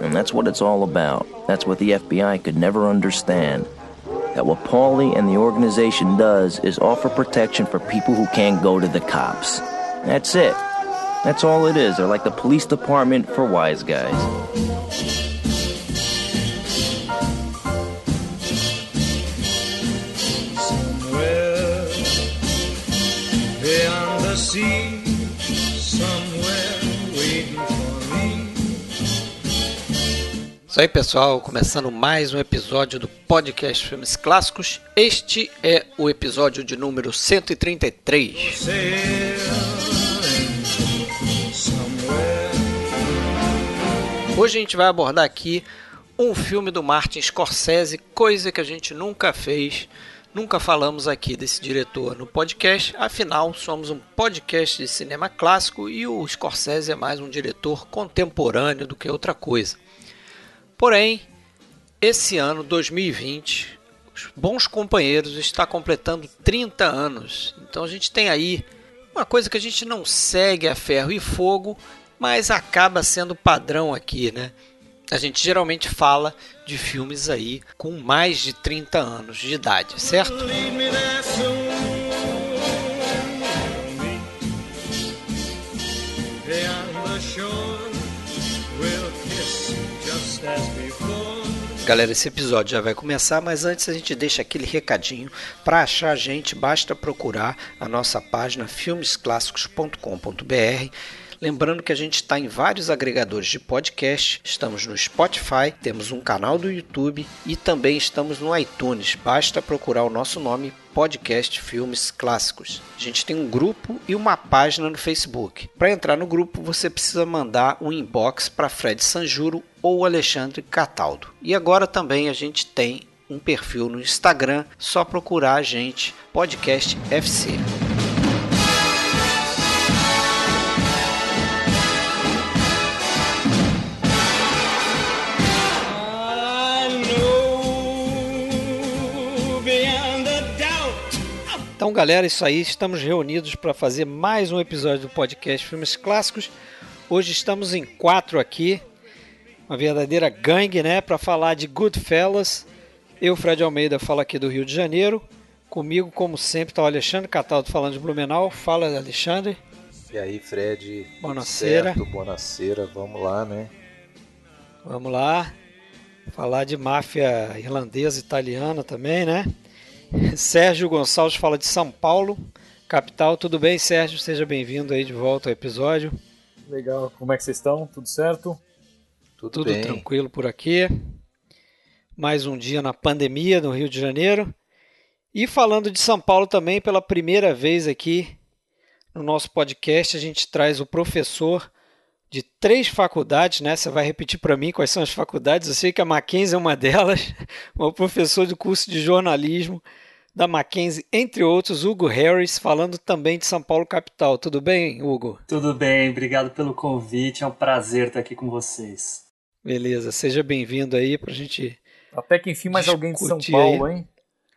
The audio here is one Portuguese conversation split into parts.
And that's what it's all about. That's what the FBI could never understand. That what Paulie and the organization does is offer protection for people who can't go to the cops. That's it. That's all it is. They're like the police department for wise guys. Isso aí, pessoal, começando mais um episódio do podcast Filmes Clássicos. Este é o episódio de número 133. Sailing somewhere. Hoje a gente vai abordar aqui um filme do Martin Scorsese, coisa que a gente nunca fez, nunca falamos aqui desse diretor no podcast, afinal somos um podcast de cinema clássico e o Scorsese é mais um diretor contemporâneo do que outra coisa. Porém, esse ano 2020, os Bons Companheiros está completando 30 anos. Então a gente tem aí uma coisa que a gente não segue a ferro e fogo, mas acaba sendo padrão aqui, né? A gente geralmente fala de filmes aí com mais de 30 anos de idade, certo? Galera, esse episódio já vai começar, mas antes a gente deixa aquele recadinho. Para achar a gente, basta procurar a nossa página filmesclássicos.com.br. Lembrando que a gente está em vários agregadores de podcast, estamos no Spotify, temos um canal do YouTube e também estamos no iTunes. Basta procurar o nosso nome, Podcast Filmes Clássicos. A gente tem um grupo e uma página no Facebook. Para entrar no grupo, você precisa mandar um inbox para Fred Sanjuro ou Alexandre Cataldo. E agora também a gente tem um perfil no Instagram, só procurar a gente, Podcast FC. Então, galera, isso aí. Estamos reunidos para fazer mais um episódio do podcast Filmes Clássicos. Hoje estamos em quatro aqui, uma verdadeira gangue, né, para falar de Goodfellas. Eu, Fred Almeida, falo aqui do Rio de Janeiro. Comigo, como sempre, está o Alexandre Cataldo falando de Blumenau. Fala, Alexandre. E aí, Fred? Certo, buonasera, vamos lá, né? Vamos lá. Falar de máfia irlandesa, italiana também, né? Sérgio Gonçalves fala de São Paulo, capital. Tudo bem, Sérgio? Seja bem-vindo aí de volta ao episódio. Legal, como é que vocês estão? Tudo certo? Tudo, Tudo bem. tranquilo por aqui. Mais um dia na pandemia no Rio de Janeiro. E falando de São Paulo também, pela primeira vez aqui no nosso podcast, a gente traz o professor de três faculdades, né? Você vai repetir para mim quais são as faculdades. Eu sei que a Mackenzie é uma delas, o professor do curso de jornalismo da Mackenzie, entre outros, Hugo Harris, falando também de São Paulo capital. Tudo bem, Hugo? Tudo bem, obrigado pelo convite. É um prazer estar aqui com vocês. Beleza, seja bem-vindo aí para a gente. Até que enfim mais alguém de São Paulo, aí. hein?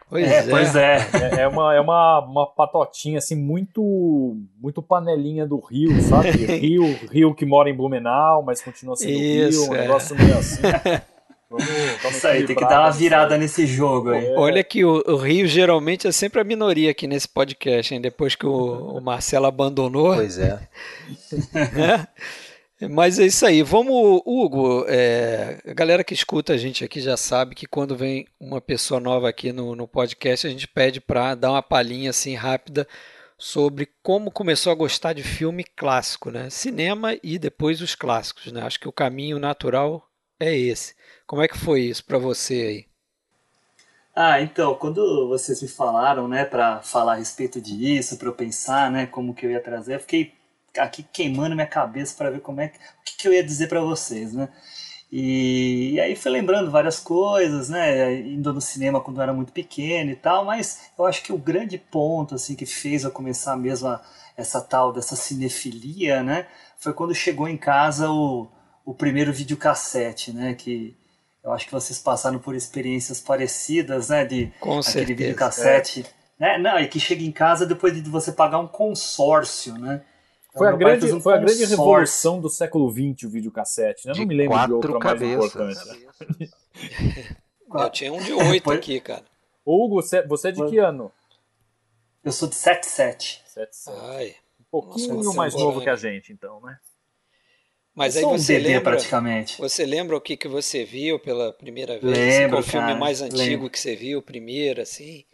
Pois é, pois é. É, é uma, é uma, uma patotinha, assim, muito muito panelinha do Rio, sabe? Rio, Rio que mora em Blumenau, mas continua sendo Isso, Rio, um é. negócio meio assim. Vamos, vamos Isso aí, tem que dar uma virada nesse jogo aí. É. Olha que o, o Rio geralmente é sempre a minoria aqui nesse podcast, hein? Depois que o, o Marcelo abandonou. Pois é. né? Mas é isso aí. Vamos, Hugo. é, a galera que escuta a gente aqui já sabe que quando vem uma pessoa nova aqui no, no podcast, a gente pede para dar uma palhinha assim rápida sobre como começou a gostar de filme clássico, né? Cinema e depois os clássicos, né? Acho que o caminho natural é esse. Como é que foi isso para você aí? Ah, então, quando vocês me falaram, né, para falar a respeito disso, para eu pensar, né, como que eu ia trazer, eu fiquei aqui queimando minha cabeça para ver como é que, o que, que eu ia dizer para vocês, né? E, e aí fui lembrando várias coisas, né, indo no cinema quando eu era muito pequeno e tal, mas eu acho que o grande ponto assim que fez eu começar mesmo a, essa tal dessa cinefilia, né, foi quando chegou em casa o, o primeiro videocassete, né, que eu acho que vocês passaram por experiências parecidas, né, de Com aquele certeza. videocassete, né? Não, e que chega em casa depois de você pagar um consórcio, né? Foi a pai grande, um foi a grande revolução do século XX o videocassete. né? Eu não me lembro de quatro outra mais cabeças. importante. Eu tinha um de oito aqui, cara. Hugo, você, você é de que ano? Eu sou de 77. Sete, sete. Ai. Um pouquinho Nossa, mais contemporâneo. novo que a gente, então, né? Mas aí sou um você bebê lembra, praticamente. você lembra o que, que você viu pela primeira vez? Lembro, Qual o filme mais antigo lembro. que você viu, primeiro, assim?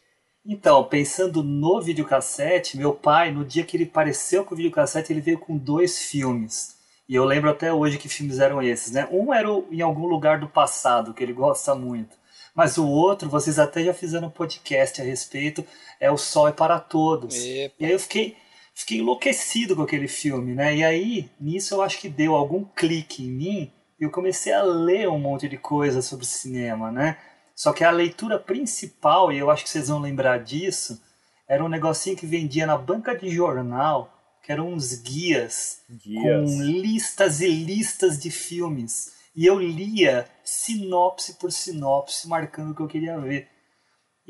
Então, pensando no videocassete, meu pai, no dia que ele apareceu com o videocassete, ele veio com dois filmes. E eu lembro até hoje que filmes eram esses, né? Um era o Em Algum Lugar do Passado, que ele gosta muito. Mas o outro, vocês até já fizeram um podcast a respeito, é O Sol é para Todos. Epa. E aí eu fiquei, fiquei enlouquecido com aquele filme, né? E aí, nisso eu acho que deu algum clique em mim e eu comecei a ler um monte de coisa sobre cinema, né? Só que a leitura principal, e eu acho que vocês vão lembrar disso, era um negocinho que vendia na banca de jornal, que eram uns guias Guias. com listas e listas de filmes. E eu lia sinopse por sinopse, marcando o que eu queria ver.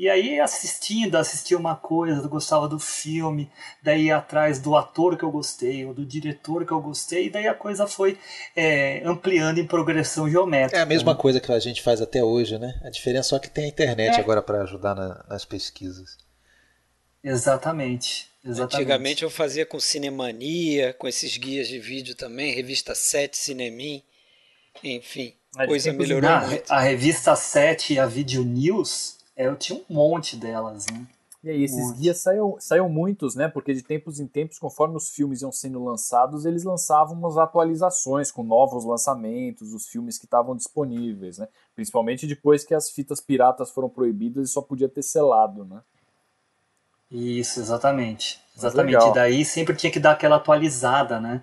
E aí, assistindo, assistia uma coisa, eu gostava do filme, daí ia atrás do ator que eu gostei, ou do diretor que eu gostei, e daí a coisa foi é, ampliando em progressão geométrica. É a mesma coisa que a gente faz até hoje, né? A diferença é só que tem a internet É. agora para ajudar na- nas pesquisas. Exatamente. exatamente. Antigamente eu fazia com Cinemania, com esses guias de vídeo também, revista 7, Cinemin, enfim, de coisa melhorou muito. a revista 7 e a Video News, eu tinha um monte delas, né? E aí, esses guias saíam, saíam muitos, né? Porque de tempos em tempos, conforme os filmes iam sendo lançados, eles lançavam umas atualizações com novos lançamentos, os filmes que estavam disponíveis, né? Principalmente depois que as fitas piratas foram proibidas e só podia ter selado, né? Isso, exatamente. Exatamente. E daí sempre tinha que dar aquela atualizada, né?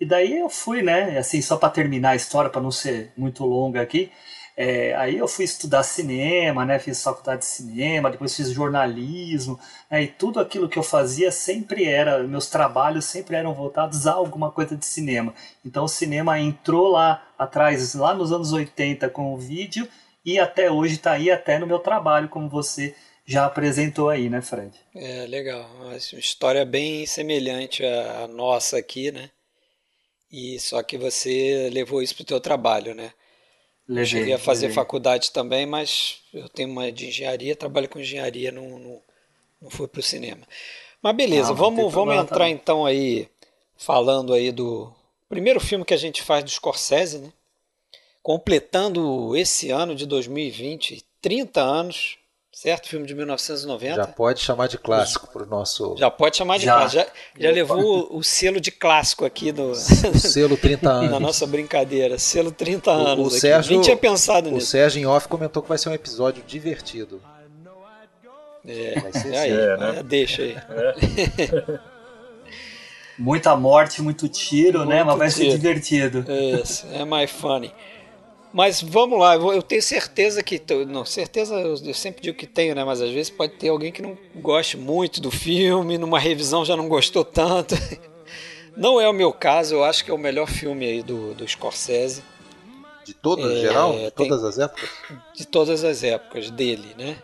E daí eu fui, né? Assim, só para terminar a história, para não ser muito longa aqui. É, aí eu fui estudar cinema, né? Fiz faculdade de cinema, depois fiz jornalismo, né, e tudo aquilo que eu fazia sempre era, meus trabalhos sempre eram voltados a alguma coisa de cinema. Então o cinema entrou lá atrás, lá nos anos 80 com o vídeo, e até hoje está aí, até no meu trabalho, como você já apresentou aí, né, Fred? É, legal. Uma história bem semelhante à nossa aqui, né? E só que você levou isso pro teu trabalho, né? Levei, Cheguei a fazer levei. faculdade também, mas eu tenho uma de engenharia, trabalho com engenharia, não, não, não fui pro cinema. Mas beleza, não vamos, vamos entrar também. então aí, falando aí do primeiro filme que a gente faz do Scorsese, né? Completando esse ano de 2020, 30 anos, certo? Filme de 1990. Já pode chamar de clássico pro nosso Já pode chamar de Já. clássico. Já, já levou o, o selo de clássico aqui no, o selo 30 na anos. nossa brincadeira. Selo 30 anos. aqui. Sérgio- Nem tinha pensado O nisso. Sérgio em off comentou que vai ser um episódio divertido. É, Vai ser aí, sim. É, né? é, deixa aí. Muita morte, muito tiro, né? Muito Mas vai ser tiro. divertido. Isso, é mais funny. Mas vamos lá, eu tenho certeza que. Não, certeza eu sempre digo que tenho, né? Mas às vezes pode ter alguém que não goste muito do filme, numa revisão já não gostou tanto. Não é o meu caso, eu acho que é o melhor filme aí do, do Scorsese, De todo, É, em geral? tem- De todas as épocas? de todas as épocas dele, né?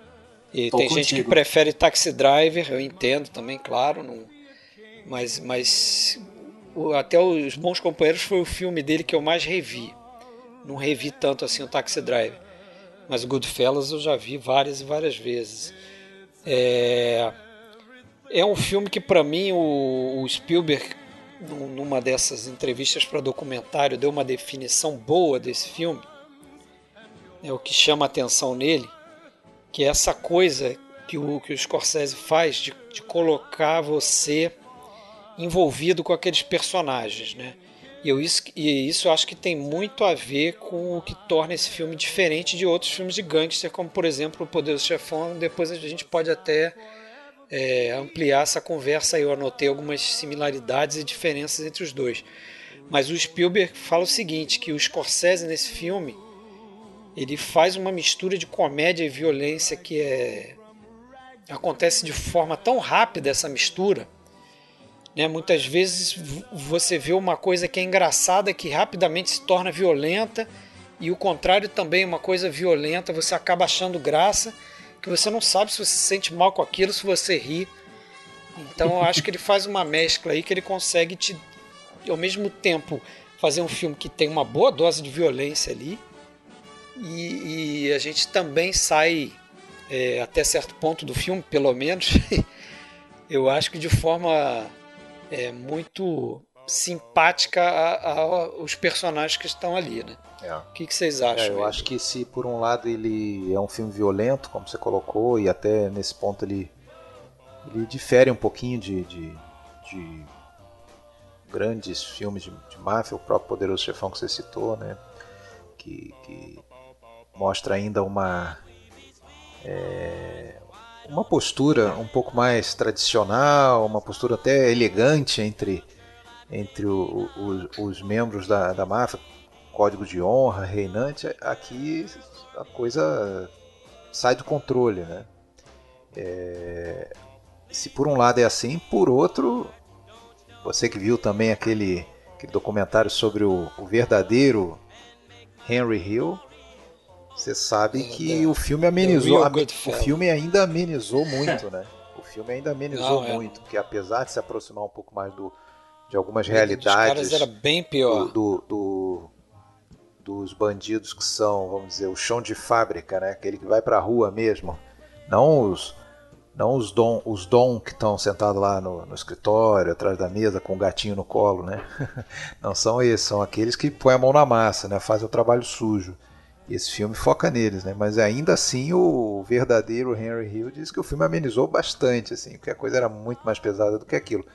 E Tô tem gente que contigo. prefere Taxi Driver, eu entendo também, claro, não, mas, mas o- até Os Bons Companheiros foi o filme dele que eu mais revi. Não revi tanto assim o Taxi Driver. Mas Goodfellas eu já vi várias e várias vezes. É, é um filme que para mim o, o Spielberg num- numa dessas entrevistas para documentário deu uma definição boa desse filme. É o que chama atenção nele, que é essa coisa que o que o Scorsese faz de, de colocar você envolvido com aqueles personagens, né? E eu, e isso eu acho que tem muito a ver com o que torna esse filme diferente de outros filmes de gangster, como por exemplo O Poderoso Chefão. Depois a gente pode até é, ampliar essa conversa. Eu anotei algumas similaridades e diferenças entre os dois. Mas o Spielberg fala o seguinte, que o Scorsese nesse filme ele faz uma mistura de comédia e violência que é acontece de forma tão rápida essa mistura né? Muitas vezes você vê uma coisa que é engraçada que rapidamente se torna violenta e o contrário também, uma coisa violenta, você acaba achando graça, que você não sabe se você se sente mal com aquilo, se você ri. Então eu acho que ele faz uma mescla aí que ele consegue te ao mesmo tempo fazer um filme que tem uma boa dose de violência ali e, e a gente também sai é, até certo ponto do filme, pelo menos, eu acho que de forma é, muito simpática aos personagens que estão ali, né? É. O que, que vocês acham? É, eu acho que se por um lado ele é um filme violento, como você colocou, e até nesse ponto ele, ele difere um pouquinho de, de, de grandes filmes de, de máfia, o próprio Poderoso Chefão que você citou, né? Que, que mostra ainda uma é, uma postura um pouco mais tradicional, uma postura até elegante entre entre o, o, os membros da, da máfia, código de honra reinante, aqui a coisa sai do controle, né? É, se por um lado é assim, por outro, você que viu também aquele, aquele documentário sobre o, o verdadeiro Henry Hill, você sabe que o filme amenizou, o filme ainda amenizou muito, né? O filme ainda amenizou Não, é. muito, porque apesar de se aproximar um pouco mais do, de algumas Os caras realidades era bem pior. do, do- do- dos bandidos que são, vamos dizer, o chão de fábrica, né? Aquele que vai pra rua mesmo. Não os não os dom, os dom que estão sentados lá no, no escritório, atrás da mesa, com o gatinho no colo, né? Não são esses, são aqueles que põem a mão na massa, né? Fazem o trabalho sujo. Esse filme foca neles, né? Mas ainda assim o verdadeiro Henry Hill diz que o filme amenizou bastante, assim, porque a coisa era muito mais pesada do que aquilo.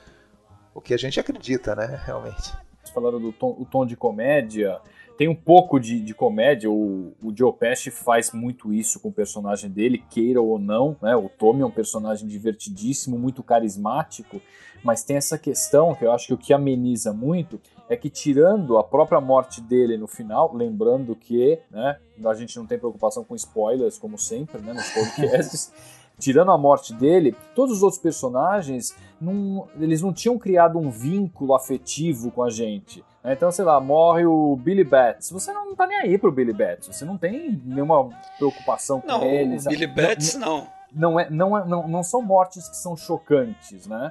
O que a gente acredita, né? Realmente. Falaram do tom, o tom de comédia. Tem um pouco de, de comédia. O, o Joe Pesci faz muito isso com o personagem dele, queira ou não. Né? O Tommy é um personagem divertidíssimo, muito carismático. Mas tem essa questão que eu acho que o que ameniza muito é que, tirando a própria morte dele no final, lembrando que né, a gente não tem preocupação com spoilers, como sempre, né, nos podcasts. tirando a morte dele, todos os outros personagens não, eles não tinham criado um vínculo afetivo com a gente. né? Então, sei lá, morre o Billy Bats. Você não tá nem aí pro Billy Bats. Você não tem nenhuma preocupação com Não, ele. o sabe? Billy Bats não. não, é, não, é, não, não são mortes que são chocantes, né?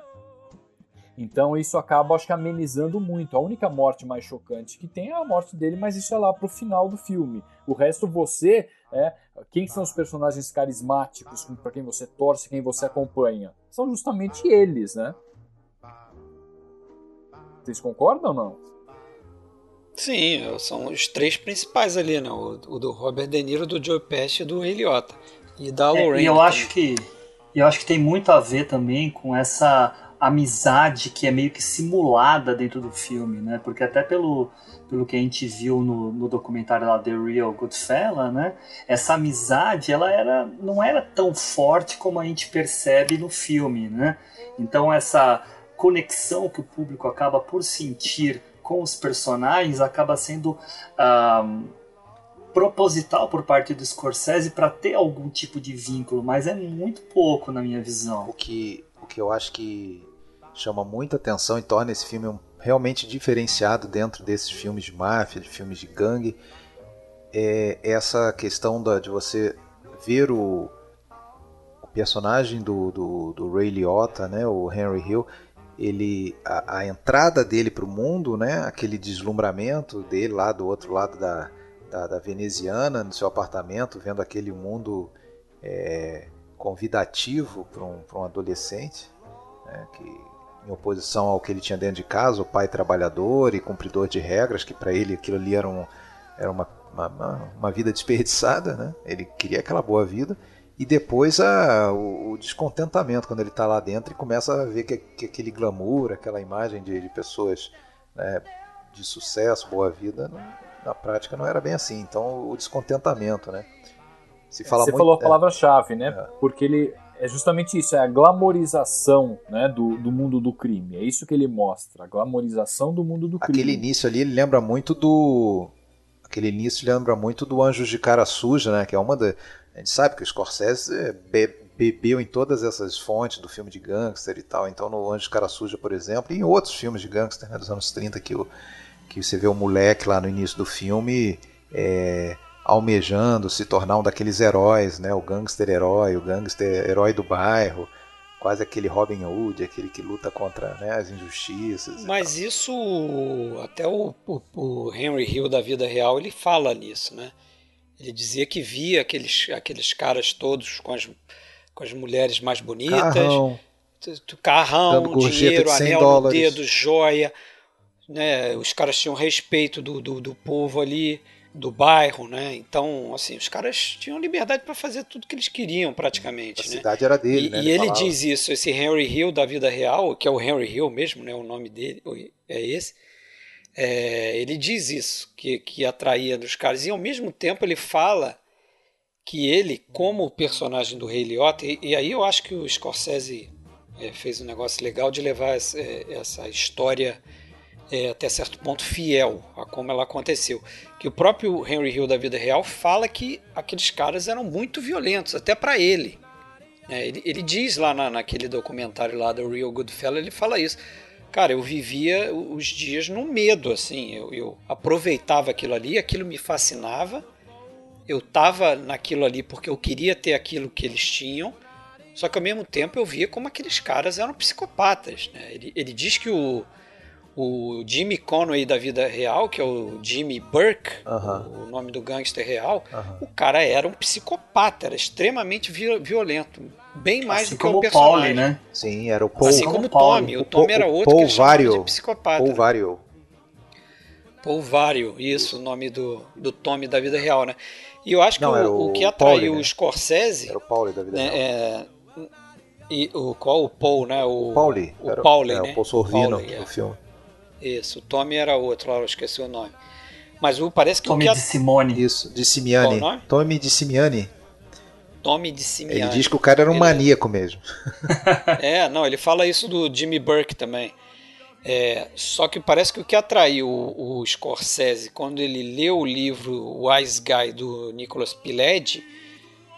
Então isso acaba, acho que, amenizando muito. A única morte mais chocante que tem é a morte dele, mas isso é lá pro final do filme. O resto, você, é quem são os personagens carismáticos para quem você torce, quem você acompanha? São justamente eles, né? Vocês concordam ou não? Sim, são os três principais ali, né? O, o do Robert De Niro, do Joe Pesci e do Ray Liotta. E da É, Lorraine. e eu acho que e eu acho que tem muito a ver também com essa amizade que é meio que simulada dentro do filme, né? Porque até pelo, pelo que a gente viu no, no documentário lá The Real Goodfella, né? Essa amizade ela era não era tão forte como a gente percebe no filme, né? Então essa conexão que o público acaba por sentir com os personagens acaba sendo ah, proposital por parte do Scorsese para ter algum tipo de vínculo, mas é muito pouco na minha visão. O que, o que eu acho que chama muita atenção e torna esse filme um- realmente diferenciado dentro desses filmes de máfia, de filmes de gangue, é essa questão da, de você ver o, o personagem do, do, do Ray Liotta, né, o Henry Hill, ele a, a entrada dele para o mundo, né, aquele deslumbramento dele lá do outro lado da, da, da veneziana, no seu apartamento, vendo aquele mundo é, convidativo para um, um adolescente, né, que em oposição ao que ele tinha dentro de casa, o pai trabalhador e cumpridor de regras, que para ele aquilo ali era, um, era uma, uma, uma- vida desperdiçada, né? ele queria aquela boa vida, e depois a, o, o descontentamento quando ele está lá dentro e começa a ver que, que aquele glamour, aquela imagem de, de pessoas né, de sucesso, boa vida, não- na prática não era bem assim. Então o descontentamento, né? Se fala Você muito, falou a é, palavra-chave, né? É. Porque ele é justamente isso, é a glamorização né, do, do mundo do crime. É isso que ele mostra, a glamorização do mundo do crime. Aquele início ali, ele lembra muito do. Aquele início lembra muito do Anjos de Cara Suja, né? Que é uma da. A gente sabe que o Scorsese é, be- bebeu em todas essas fontes do filme de gangster e tal. Então, no Anjos de Cara Suja, por exemplo, e em outros filmes de gangster né, dos anos 30, que, o, que você vê o moleque lá no início do filme é, almejando se tornar um daqueles heróis, né? O gangster herói, o gangster herói do bairro, quase aquele Robin Hood, aquele que luta contra né, as injustiças. Mas isso, até o, o- o Henry Hill da vida real, ele fala nisso, né? Ele dizia que via aqueles, aqueles caras todos com as, com as mulheres mais bonitas, Carrão, carrão, dinheiro, de 100 anel dólares. no dedo, joia, né? Os caras tinham respeito do, do, do povo ali, do bairro, né? Então, assim, os caras tinham liberdade para fazer tudo que eles queriam, a praticamente, né? cidade era dele, E, né? e ele falava. diz isso, esse Henry Hill da vida real, que é o Henry Hill mesmo, né? O nome dele é esse. É, ele diz isso, que, que atraía dos caras. E ao mesmo tempo ele fala que ele, como o personagem do Rei Liotta, e, e aí eu acho que o Scorsese é, fez um negócio legal de levar essa, é, essa história é, até certo ponto fiel a como ela aconteceu. Que o próprio Henry Hill da vida real fala que aqueles caras eram muito violentos, até para ele. É, ele, ele diz lá na, naquele documentário lá do Real Goodfellas, ele fala isso. Cara, eu vivia os dias no medo, assim. Eu, eu aproveitava aquilo ali, aquilo me fascinava. Eu tava naquilo ali porque eu queria ter aquilo que eles tinham. Só que ao mesmo tempo eu via como aqueles caras eram psicopatas. Né? Ele, ele diz que o, o Jimmy Conway da vida real, que é o Jimmy Burke, Aham. o nome do gangster real, Aham. o cara era um psicopata, era extremamente vi- violento. Bem mais assim do que como o o personagem. Né? Sim, era o Paul, Assim Paul- como o Paul- Tommy. O o Tommy Paul- era o outro Paul que Vario. de psicopata. Paul Vario. Paul Vario, isso, o nome do, do Tommy da vida real, né? E eu acho que Não, o, era o o que atraiu Pauli, né? o Scorsese, Era o Pauli da vida né, real. é, e o qual o Paul, né? O Pauli. o era, Pauli, é, né? o Paul Sorvino Pauli, é. do filme. Isso, o Tommy era outro, lá eu esqueci o nome. Mas o parece que Tommy o que de. Simone. Isso, de Simiani. Qual o nome? Tommy de Simiani. Tommy de Simiani. Ele diz que o cara era um Ele- maníaco mesmo. É, não, ele fala isso do Jimmy Burke também. É, só que parece que o que atraiu o, o Scorsese quando ele leu o livro Wise Guy do Nicholas Pileggi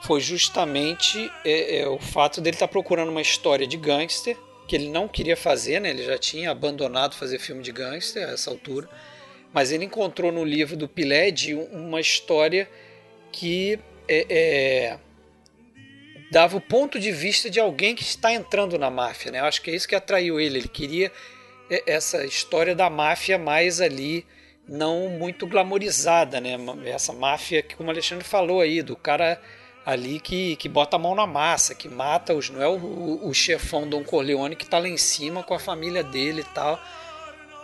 foi justamente é, é, o fato dele estar procurando uma história de gangster que ele não queria fazer, né? Ele já tinha abandonado fazer filme de gangster a essa altura, mas ele encontrou no livro do um- uma história que é, é, dava o ponto de vista de alguém que está entrando na máfia, né? Eu acho que é isso que atraiu ele. Ele queria e- essa história da máfia mais ali não muito glamorizada, né? Essa máfia que, como o Alexandre falou aí, do cara ali que, que bota a mão na massa, que mata os não é o, o, chefão Don Corleone que está lá em cima com a família dele e tal,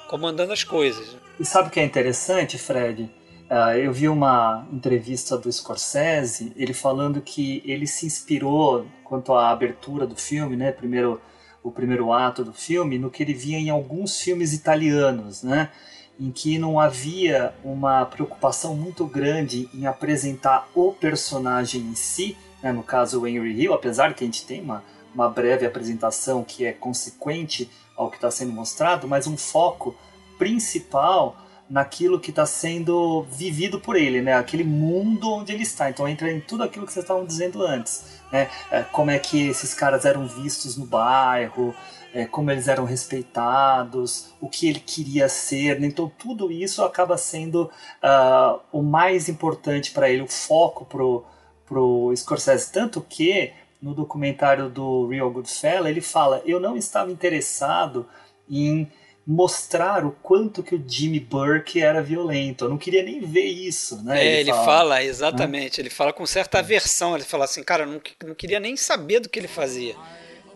comandando as coisas. E sabe o que é interessante, Fred? Ah, eu vi uma entrevista do Scorsese, ele falando que ele se inspirou quanto à abertura do filme, né? Primeiro, o primeiro ato do filme, no que ele via em alguns filmes italianos, né? Em que não havia uma preocupação muito grande em apresentar o personagem em si, né? no caso o Henry Hill, apesar que a gente tem uma, uma breve apresentação que é consequente ao que está sendo mostrado, mas um foco principal naquilo que está sendo vivido por ele, né? Aquele mundo onde ele está. Então entra em tudo aquilo que vocês estavam dizendo antes, né? É, como é que esses caras eram vistos no bairro, é, como eles eram respeitados, o que ele queria ser. né? Então tudo isso acaba sendo ah, o mais importante para ele, o foco pro pro Scorsese, tanto que no documentário do Real Goodfellas ele fala: eu não estava interessado em mostrar o quanto que o Jimmy Burke era violento. Eu não queria nem ver isso, né? É, ele, fala, exatamente, ele fala com certa aversão, ele fala assim, cara, eu não, não queria nem saber do que ele fazia.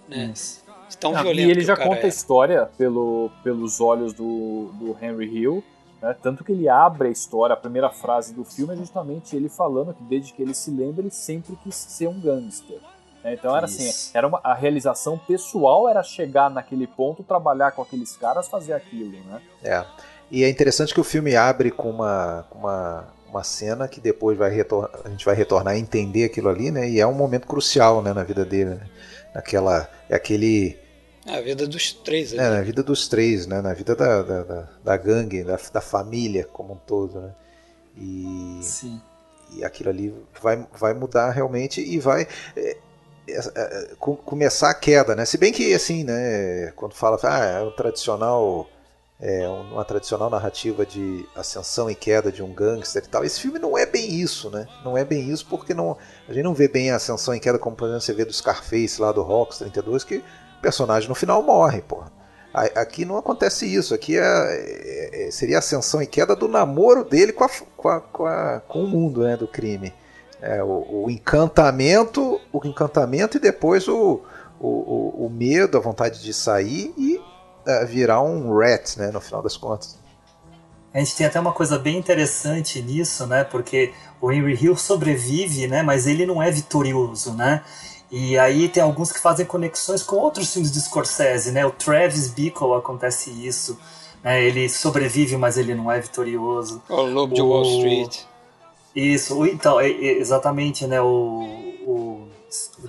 Né? Isso. Tão Ah, violento e ele que já o cara conta a é. história pelo, pelos olhos do, do Henry Hill, né? tanto que ele abre a história, a primeira frase do filme é justamente ele falando que desde que ele se lembra ele sempre quis ser um gangster. né? Então era Isso. assim, era uma, a realização pessoal era chegar naquele ponto, trabalhar com aqueles caras, fazer aquilo, né? É. E é interessante que o filme abre com uma, com uma, uma cena que depois vai retor a gente vai retornar a entender aquilo ali, né? E é um momento crucial né, na vida dele. Né? Naquela, é aquele. É a vida dos três ali. É, na vida dos três, né? Na vida da, da, da, da gangue, da, da família como um todo, né? E, Sim. e aquilo ali vai, vai mudar realmente e vai é, é, co- começar a queda, né? Se bem que assim, né? Quando fala, ah, é o tradicional é, uma tradicional narrativa de ascensão e queda de um gangster e tal. Esse filme não é bem isso, né? Não é bem isso porque não, a gente não vê bem a ascensão e queda como, por exemplo, você vê do Scarface lá do Rocks 32, que o personagem no final morre, porra. Aqui não acontece isso. Aqui é, é, é, seria a ascensão e queda do namoro dele com, a, com, a, com, a, com o mundo né, do crime. É, o, o, encantamento, o encantamento e depois o, o, o, medo, a vontade de sair e virar um rat, né, no final das contas. A gente tem até uma coisa bem interessante nisso, né? Porque o Henry Hill sobrevive, né? Mas ele não é vitorioso, né? E aí tem alguns que fazem conexões com outros filmes de Scorsese, né? O Travis Bickle acontece isso. Né? Ele sobrevive, mas ele não é vitorioso. O Lobo de Wall Street. Isso, então, exatamente, né? O, o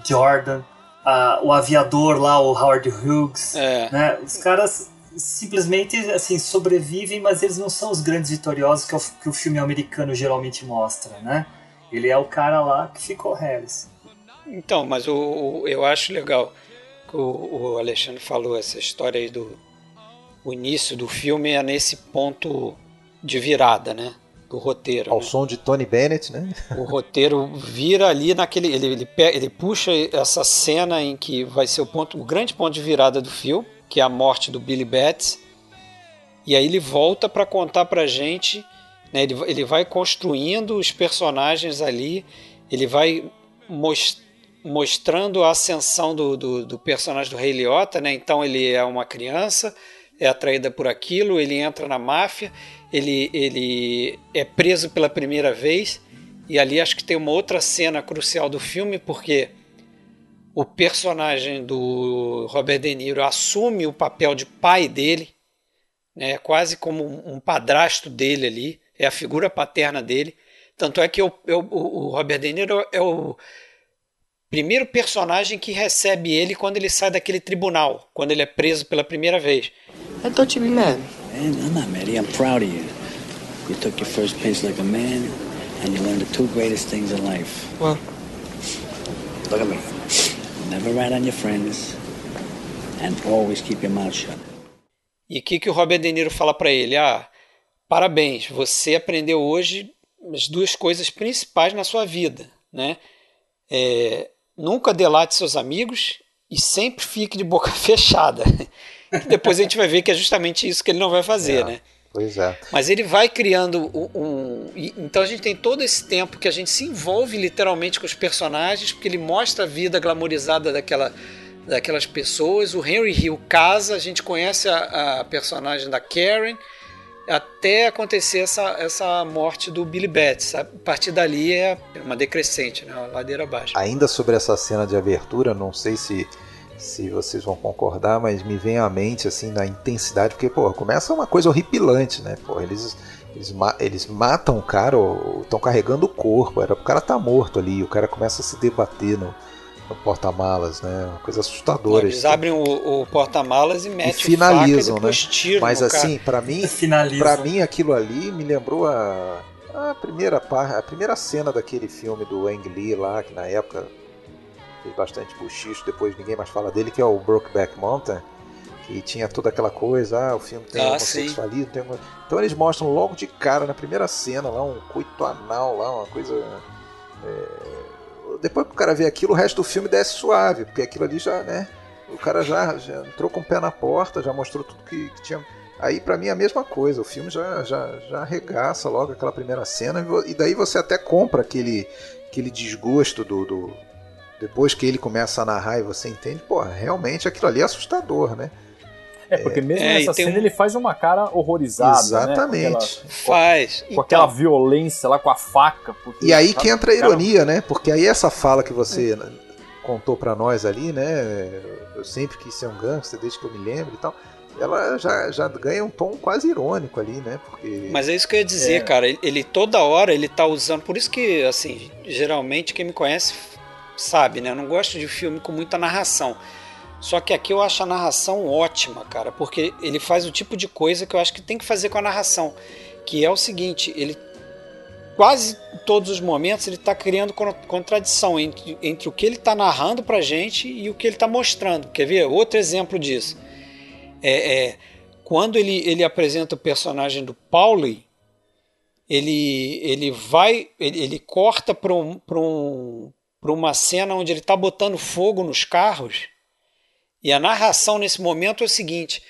Jordan, a, o aviador lá, o Howard Hughes. É. Né? Os caras simplesmente assim sobrevivem, mas eles não são os grandes vitoriosos que o, que o filme americano geralmente mostra, né? Ele é o cara lá que ficou Harris. Então, mas o, o, eu acho legal que o, o, Alexandre falou essa história aí do o início do filme é nesse ponto de virada, né? Do roteiro. Ao né? som de Tony Bennett, né? O roteiro vira ali naquele. Ele, ele, ele puxa essa cena em que vai ser o ponto, o grande ponto de virada do filme, que é a morte do Billy Betts. E aí ele volta para contar pra gente. Né, ele, ele vai construindo os personagens ali, ele vai most, mostrando a ascensão do, do, do, personagem do Rei Liotta, né? Então ele é uma criança, é atraída por aquilo, ele entra na máfia, ele, ele é preso pela primeira vez, e ali acho que tem uma outra cena crucial do filme, porque o personagem do Robert De Niro assume o papel de pai dele, né? quase como um padrasto dele ali, é a figura paterna dele. Tanto é que o, o Robert De Niro é o primeiro personagem que recebe ele quando ele sai daquele tribunal, quando ele é preso pela primeira vez. You'd be mad. Man, I'm not mad. I'm proud of you. You took your first pace like a man, and you learned the two greatest things in life. Well, look at me. Never rat on your friends, and always keep your mouth shut. E o que, que o Robert De Niro fala para ele? Ah, parabéns, você aprendeu hoje as duas coisas principais na sua vida, né? É, nunca delate seus amigos e sempre fique de boca fechada. Depois a gente vai ver que é justamente isso que ele não vai fazer, é, né? Pois é. Mas ele vai criando um, um, Então a gente tem todo esse tempo que a gente se envolve literalmente com os personagens, porque ele mostra a vida glamorizada daquela, daquelas pessoas. O Henry Hill casa, a gente conhece a, a personagem da Karen até acontecer essa, essa morte do Billy Betts. A partir dali é uma decrescente, né? uma ladeira abaixo. Ainda sobre essa cena de abertura, não sei se, se vocês vão concordar, mas me vem à mente assim na intensidade, porque pô, começa uma coisa horripilante, né? Pô, eles, eles, eles matam o cara, estão carregando o corpo, era o cara tá morto ali, o cara começa a se debater no, porta-malas, né? Uma coisa assustadora. Eles abrem o, o porta-malas e metem e finalizam, faca, né? Mas assim, para mim, para mim aquilo ali me lembrou a, a primeira parte, a primeira cena daquele filme do Ang Lee lá, que na época fez bastante buchicho, depois ninguém mais fala dele, que é o Brokeback Mountain, que tinha toda aquela coisa, ah, o filme tem ah, homossexualismo, tem então eles mostram logo de cara na primeira cena lá um coito anal lá, uma coisa é depois que o cara vê aquilo, o resto do filme desce suave, porque aquilo ali já, né? O cara já, já entrou com o pé na porta, já mostrou tudo que, que tinha. Aí, para mim, é a mesma coisa. O filme já, já, já arregaça logo aquela primeira cena, e daí você até compra aquele, aquele desgosto do, do. Depois que ele começa a narrar e você entende, pô, realmente aquilo ali é assustador, né? É, porque mesmo é, nessa cena um... ele faz uma cara horrorizada. Né? Exatamente. Né? Aquela, faz. Com, então... aquela violência lá com a faca. E aí que entra a ironia, cara... né? Porque aí essa fala que você é. contou para nós ali, né? Eu sempre quis ser um gangster desde que eu me lembro e tal. Ela já, já ganha um tom quase irônico ali, né? Porque... Mas é isso que eu ia dizer, é. cara. Ele, ele toda hora ele tá usando. Por isso que, assim, geralmente quem me conhece sabe, né? Eu não gosto de filme com muita narração. Só que aqui eu acho a narração ótima, cara, porque ele faz o tipo de coisa que eu acho que tem que fazer com a narração, que é o seguinte, ele quase todos os momentos ele está criando contradição entre, entre o que ele está narrando para gente e o que ele está mostrando. Quer ver? Outro exemplo disso. É, é, quando ele, ele apresenta o personagem do Pauli, ele, ele vai, ele, ele corta para um, um, uma cena onde ele está botando fogo nos carros. E a narração nesse momento é o seguinte: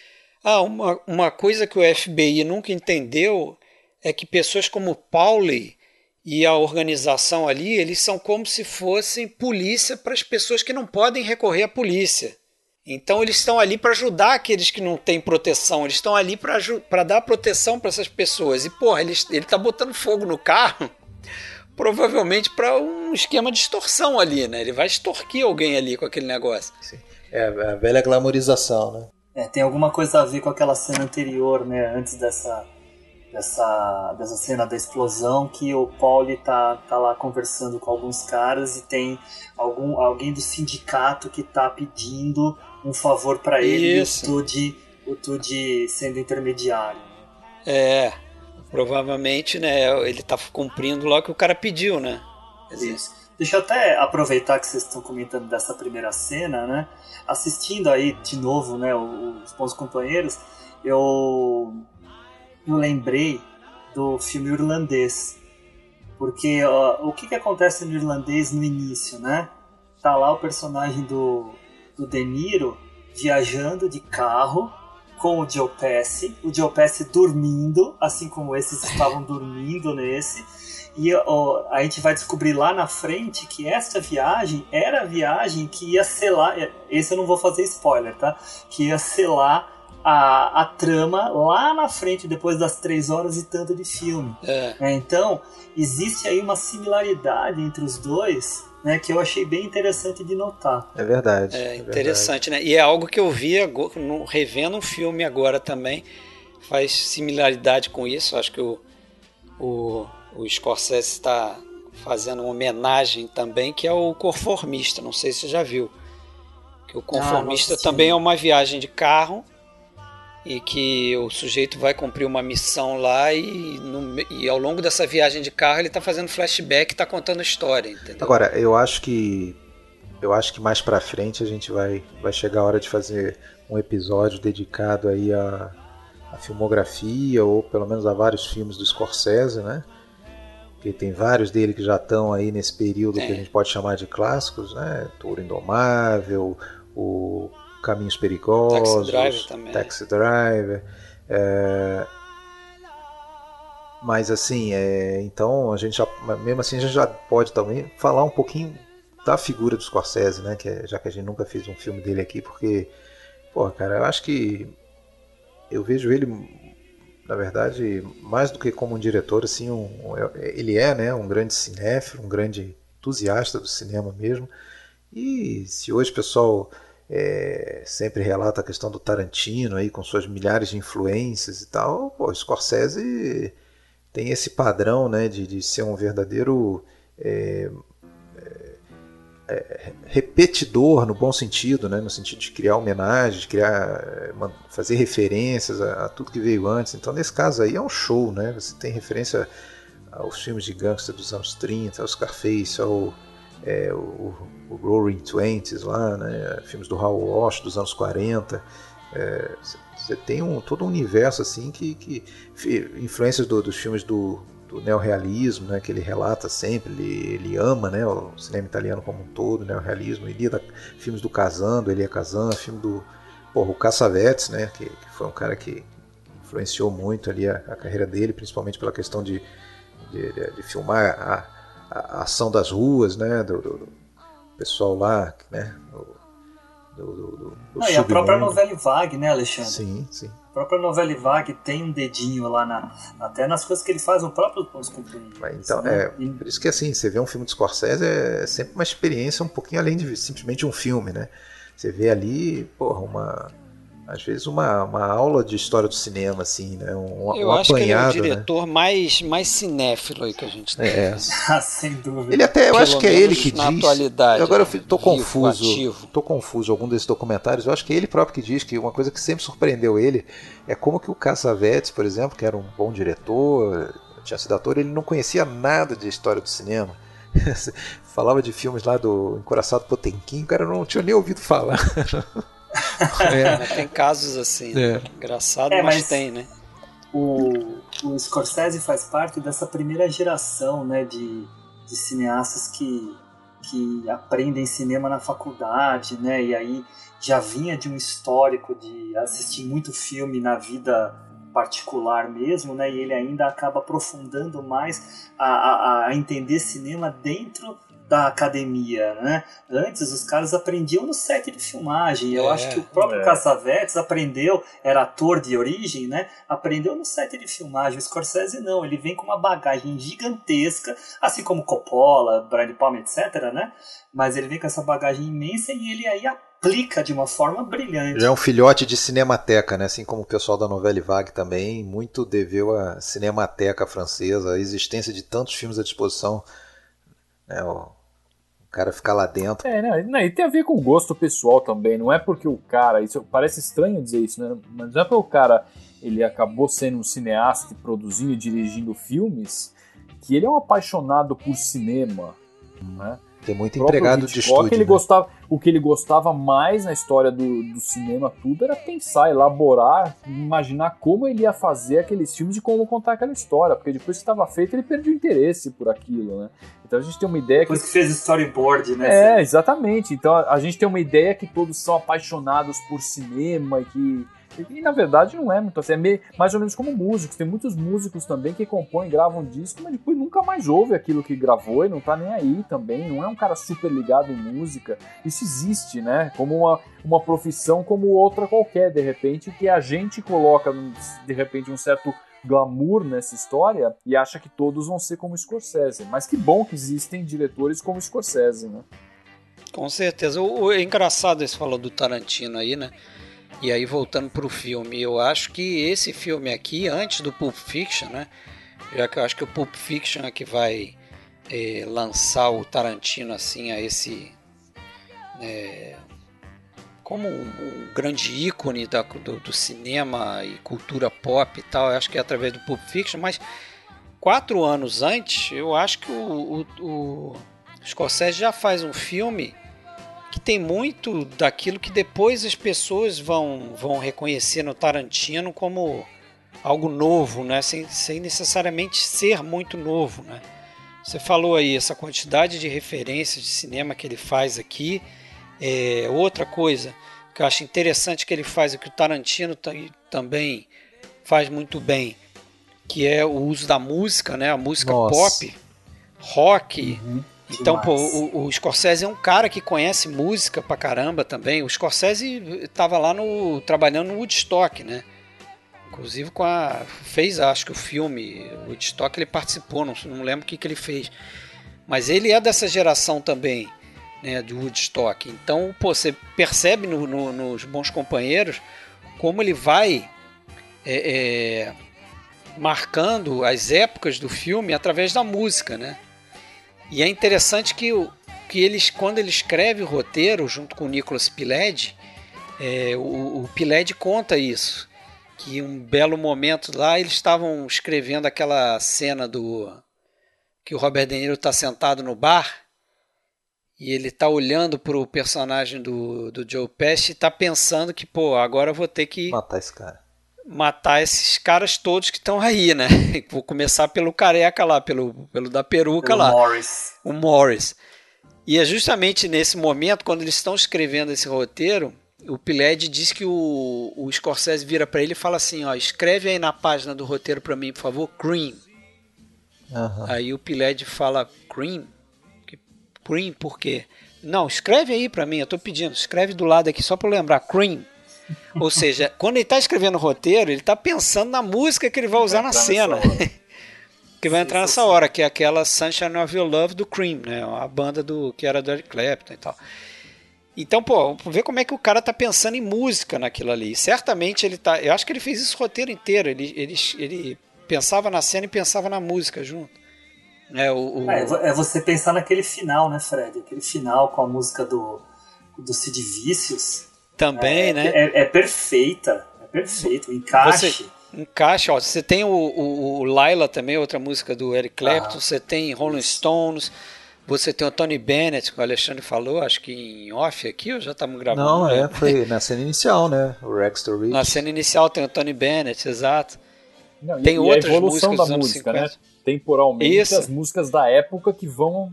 ah, uma, uma coisa que o FBI nunca entendeu é que pessoas como Pauli e a organização ali, eles são como se fossem polícia para as pessoas que não podem recorrer à polícia. Então eles estão ali para ajudar aqueles que não têm proteção, eles estão ali para dar proteção para essas pessoas. E porra, ele, ele tá botando fogo no carro, provavelmente para um esquema de extorsão ali, né? Ele vai extorquir alguém ali com aquele negócio. Sim. É a velha glamorização, né? É, tem alguma coisa a ver com aquela cena anterior, né? Antes dessa dessa, dessa cena da explosão que o Pauli tá, tá lá conversando com alguns caras e tem algum, alguém do sindicato que tá pedindo um favor para ele Isso. e o Tudy sendo intermediário. É, provavelmente, né, ele tá cumprindo lá o que o cara pediu, né? Isso. Deixa eu até aproveitar que vocês estão comentando dessa primeira cena, né? Assistindo aí de novo, né, os bons companheiros, eu eu lembrei do filme irlandês. Porque ó, o que, que acontece no irlandês no início, né? Tá lá o personagem do, do De Niro viajando de carro com o Joe Pesci, o Joe Pesci dormindo, assim como esses estavam dormindo nesse. E ó, a gente vai descobrir lá na frente que esta viagem era a viagem que ia selar. Esse eu não vou fazer spoiler, tá? Que ia selar a, a trama lá na frente, depois das três horas e tanto de filme. É. É, então, existe aí uma similaridade entre os dois. Né, que eu achei bem interessante de notar. É verdade. É interessante, né? E é algo que eu vi agora, no, revendo um filme agora também. Faz similaridade com isso. Acho que o, o, o Scorsese está fazendo uma homenagem também, que é o Conformista. Não sei se você já viu. Que o Conformista nossa, também é uma viagem de carro e que o sujeito vai cumprir uma missão lá e, no- e ao longo dessa viagem de carro ele está fazendo flashback, está contando história, entendeu? Agora, eu acho que eu acho que mais pra frente a gente vai vai chegar a hora de fazer um episódio dedicado aí à, à filmografia ou pelo menos a vários filmes do Scorsese, né? Porque tem vários dele que já estão aí nesse período que a Tem. gente pode chamar de clássicos, né? Touro Indomável, o Caminhos Perigosos, Taxi Driver também. Taxi Driver, é, mas assim, é, então a gente já, mesmo assim a gente já pode também falar um pouquinho da figura do Scorsese, né? Que é- já que a gente nunca fez um filme dele aqui, porque, porra, cara, eu acho que eu vejo ele, na verdade, mais do que como um diretor, assim, um, um- ele é, né? Um grande cinéfilo, um grande entusiasta do cinema mesmo. E se hoje o pessoal é, sempre relata a questão do Tarantino aí com suas milhares de influências e tal, pô, Scorsese tem esse padrão né, de, de ser um verdadeiro é, é, repetidor no bom sentido, né, no sentido de criar homenagem, de criar, man- fazer referências a, a tudo que veio antes. Então, nesse caso aí é um show, né? Você tem referência aos filmes de gangster dos anos 30, ao Scarface, ao é, o, o Roaring Twenties lá, né? Filmes do Hal Walsh dos anos 40. É, você tem um, todo um universo assim que, que influências do- dos filmes do, do neorrealismo, né, que ele relata sempre, ele, ele ama né, o cinema italiano como um todo, o neorrealismo, ele lida filmes do Kazan, do Elia Kazan, filme do porra, o Cassavetes, né, que, que foi um cara que influenciou muito ali a, a carreira dele, principalmente pela questão de, de, de- de filmar a, a- ação das ruas, né, do, do- do pessoal lá, né, do, do, do, do Ah, e a própria novela Vague, né, Alexandre? Sim, sim. A própria novela Vague tem um dedinho lá na. Até nas coisas que ele faz no próprio Os Companheiros. Mas Então, né? é, E- por isso que assim, você vê um filme de Scorsese é sempre uma experiência um pouquinho além de simplesmente um filme, né? Você vê ali, porra, uma às vezes uma, uma aula de história do cinema, assim, né? Um, Eu um acho que ele é o né? diretor mais, mais cinéfilo aí que a gente tem. É, Ah, sem dúvida. ele até, eu Pelo acho que é ele que na diz. atualidade, agora eu né? tô confuso, ativo. tô confuso algum desses documentários. Eu acho que é ele próprio que diz que uma coisa que sempre surpreendeu ele é como que o Cassavetes, por exemplo, que era um bom diretor, tinha sido ator, ele não conhecia nada de história do cinema. Falava de filmes lá do Encoraçado Potemkin, o cara não tinha nem ouvido falar. É, tem casos assim. né? Engraçado, É, mas, mas- tem, né? o, o Scorsese faz parte dessa primeira geração né, de, de cineastas que, que aprendem cinema na faculdade, né, e aí já vinha de um histórico de assistir muito filme na vida particular mesmo, né, e ele ainda acaba aprofundando mais a, a, a entender cinema dentro da academia, né? Antes os caras aprendiam no set de filmagem. Eu É, acho que o próprio é. Cassavetes aprendeu, era ator de origem, né? Aprendeu no set de filmagem. O Scorsese não, ele vem com uma bagagem gigantesca, assim como Coppola, Brian De Palma, etc, né? Mas ele vem com essa bagagem imensa e ele aí aplica de uma forma brilhante. Já é um filhote de cinemateca, né? Assim como o pessoal da Novelle Vague também, muito deveu à cinemateca francesa, a existência de tantos filmes à disposição. Né? O, o cara ficar lá dentro. É, né? Não, e tem a ver com o gosto pessoal também. Não é porque o cara. Isso parece estranho dizer isso, né? Mas não é porque o cara ele acabou sendo um cineasta e produzindo e dirigindo filmes que ele é um apaixonado por cinema. Né? Tem muito O empregado de Hitchcock, estúdio. ele né? gostava, o que ele gostava mais na história do, do cinema, tudo, era pensar, elaborar, imaginar como ele ia fazer aqueles filmes e como contar aquela história. Porque depois que estava feito, ele perdeu interesse por aquilo, né? Então a gente tem uma ideia que Depois que fez storyboard, né? é, exatamente. Então a a gente tem uma ideia que todos são apaixonados por cinema e que. E, na verdade não é muito assim, é meio, mais ou menos como músicos. Tem muitos músicos também que compõem, gravam disco, mas depois nunca mais ouve aquilo que gravou e não tá nem aí também. Não é um cara super ligado em música. Isso existe, né? Como uma, uma profissão como outra qualquer, de repente, que a gente coloca, de repente, um certo glamour nessa história e acha que todos vão ser como Scorsese. Mas que bom que existem diretores como Scorsese, né? Com certeza. O, o- é engraçado esse falou do Tarantino aí, né? E aí voltando pro filme, eu acho que esse filme aqui, antes do Pulp Fiction, né? Já que eu acho que o Pulp Fiction é que vai eh, lançar o Tarantino assim a esse eh, como um, um grande ícone da- do, do cinema e cultura pop e tal. Acho que é através do Pulp Fiction, mas quatro anos antes, eu acho que o, o, o Scorsese já faz um filme que tem muito daquilo que depois as pessoas vão, vão reconhecer no Tarantino como algo novo, né? sem, sem necessariamente ser muito novo. Né? Você falou aí essa quantidade de referências de cinema que ele faz aqui. É, outra coisa que eu acho interessante que ele faz, e que o Tarantino ta- também faz muito bem, que é o uso da música, né? a música Nossa. pop, rock. Então, pô, o, o Scorsese é um cara que conhece música pra caramba também. O Scorsese tava lá no trabalhando no Woodstock, né? Inclusive com a fez, acho que o filme o Woodstock ele participou, não, não lembro o que, que ele fez. Mas ele é dessa geração também, né, do Woodstock. Então, pô, você percebe no- no- nos Bons Companheiros como ele vai é, é, marcando as épocas do filme através da música, né? E é interessante que, o, que eles, quando ele escreve o roteiro junto com o Nicholas Pileggi, é, o, o Pileggi conta isso, que um belo momento lá eles estavam escrevendo aquela cena do que o Robert De Niro está sentado no bar e ele tá olhando pro personagem do, do Joe Pesci e tá pensando que, pô, agora eu vou ter que Matar esse cara. Matar esses caras todos que estão aí, né? Vou começar pelo careca lá, pelo, pelo da peruca Pelo lá, Morris. o Morris. E é justamente nesse momento, quando eles estão escrevendo esse roteiro, o Piled diz que o, o Scorsese vira para ele e fala assim, ó, escreve aí na página do roteiro para mim, por favor, Cream. Aham. Aí o Piled fala, Cream? Cream por quê? Não, escreve aí para mim, eu tô pedindo, escreve do lado aqui só para eu lembrar, Cream. Ou seja, quando ele está escrevendo o roteiro, ele está pensando na música que ele vai usar na entrar cena. que vai entrar nessa hora, que é aquela Sunshine of Your Love do Cream, né? A banda do que era do Eric Clapton e tal. Então, pô, vê como é que o cara tá pensando em música naquilo ali. Certamente ele tá. Eu acho que ele fez isso o roteiro inteiro. Ele, ele, ele pensava na cena e pensava na música junto. É, o, o- É, é você pensar naquele final, né, Fred? Aquele final com a música do, do Sid Vicious. Também, é, né? É, é perfeita. É perfeito. O encaixe. Você encaixa, ó. Você tem o, o, o Laila também, outra música do Eric Clapton. Ah. Você tem Rolling Stones. Você tem o Tony Bennett, que o Alexandre falou, acho que em off aqui, ou já estamos gravando? Não, é, foi na cena inicial, né? O Rexter Rich. Na cena inicial tem o Tony Bennett, exato. Não, e- Tem e outras a evolução músicas da dos anos música, né? 50. Temporalmente, Isso. as músicas da época que vão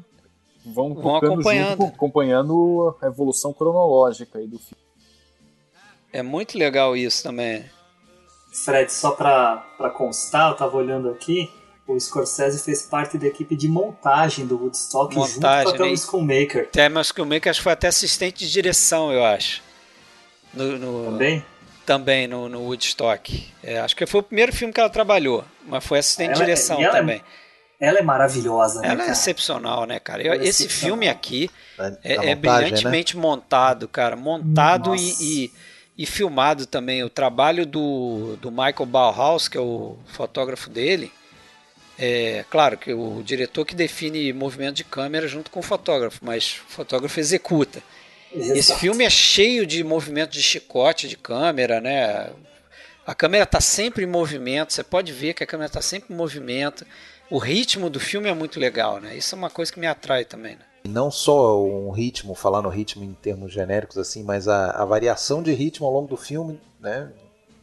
vão, Vão acompanhando. junto, com- acompanhando a evolução cronológica aí do filme. É muito legal isso também. Fred, só pra, pra constar, eu tava olhando aqui, o Scorsese fez parte da equipe de montagem do Woodstock Montagem, junto com a né? Tom Schoonmaker Até Skillmaker acho que foi até assistente de direção, eu acho. No, no- também. também no, no Woodstock. É, acho que foi o primeiro filme que ela trabalhou, mas foi assistente de Ela- direção ela é- também. Ela é maravilhosa, né, Ela é cara? excepcional, né, cara? Eu- Ela é esse filme aqui é, é montagem, né? brilhantemente montado, cara. Montado Nossa. e, e, e filmado também. O trabalho do, do Michael Bauhaus, que é o fotógrafo dele, é claro que o diretor que define movimento de câmera junto com o fotógrafo, mas o fotógrafo executa. Esse Exato. filme é cheio de movimento de chicote de câmera, né? A câmera está sempre em movimento, você pode ver que a câmera está sempre em movimento. O ritmo do filme é muito legal, né? Isso é uma coisa que me atrai também, né? Não só um ritmo, falando ritmo em termos genéricos assim, mas a, a variação de ritmo ao longo do filme, né,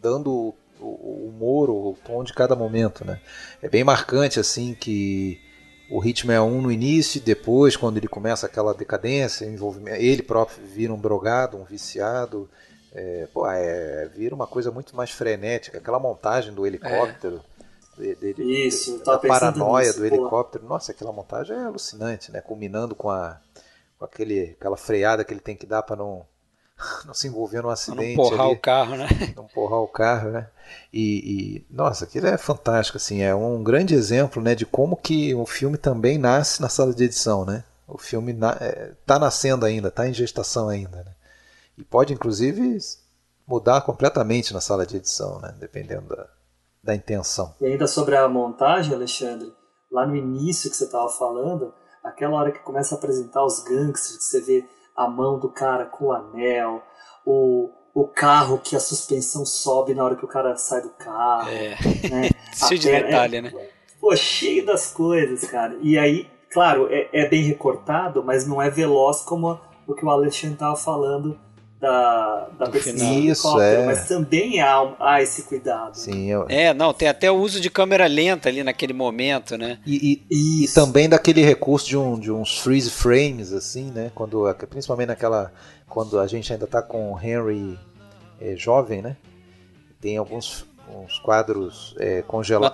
dando o, o humor, o tom de cada momento, né. É bem marcante assim que o ritmo é um no início, depois quando ele começa aquela decadência, envolvimento, ele próprio vira um drogado, um viciado, é, pô, é, vira uma coisa muito mais frenética, aquela montagem do helicóptero. de- dele- Isso, da paranoia nisso, do pô. helicóptero. Nossa, aquela montagem é alucinante, né? Culminando com, a, com aquele, aquela freada que ele tem que dar para não, não se envolver num Pra acidente. não porrar ali, o carro, né? não porrar o carro, né? E, e, nossa, aquilo é fantástico, assim, é um grande exemplo, né, de como que o filme também nasce na sala de edição, né? O filme na, é, tá nascendo ainda, tá em gestação ainda, né? E pode inclusive mudar completamente na sala de edição, né? Dependendo da, da intenção. E ainda sobre a montagem, Alexandre, lá no início que você estava falando, aquela hora que começa a apresentar os gangsters, que você vê a mão do cara com o anel, o, o carro que a suspensão sobe na hora que o cara sai do carro. É. Né? Cheio de detalhe, é, né? Pô, cheio das coisas, cara. E aí, claro, é, é bem recortado, mas não é veloz como o que o Alexandre estava falando da, da perseguição final. do Isso, helicóptero, é. mas também há, há esse cuidado. Sim, eu, É, não, tem até o uso de câmera lenta ali naquele momento, né? E, e- e também daquele recurso de, um, de uns freeze frames, assim, né? Quando, principalmente naquela. Quando a gente ainda tá com o Henry é, jovem, né? Tem alguns uns quadros é, congela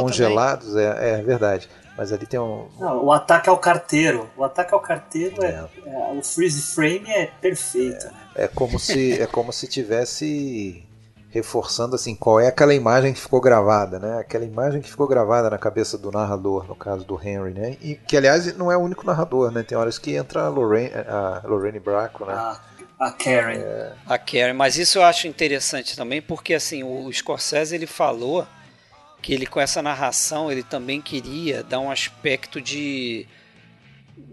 congelados, é, é verdade. Mas ali tem um. Não, o ataque ao carteiro. O ataque ao carteiro é, É. é- o freeze frame é perfeito. né? É como se é como se tivesse reforçando assim qual é aquela imagem que ficou gravada, né? Aquela imagem que ficou gravada na cabeça do narrador, no caso do Henry, né? E que aliás não é o único narrador, né? Tem horas que entra a Lorraine, a Lorraine Bracco, né? A, a Karen. A Karen, mas isso eu acho interessante também, porque assim, o Scorsese ele falou que ele com essa narração ele também queria dar um aspecto de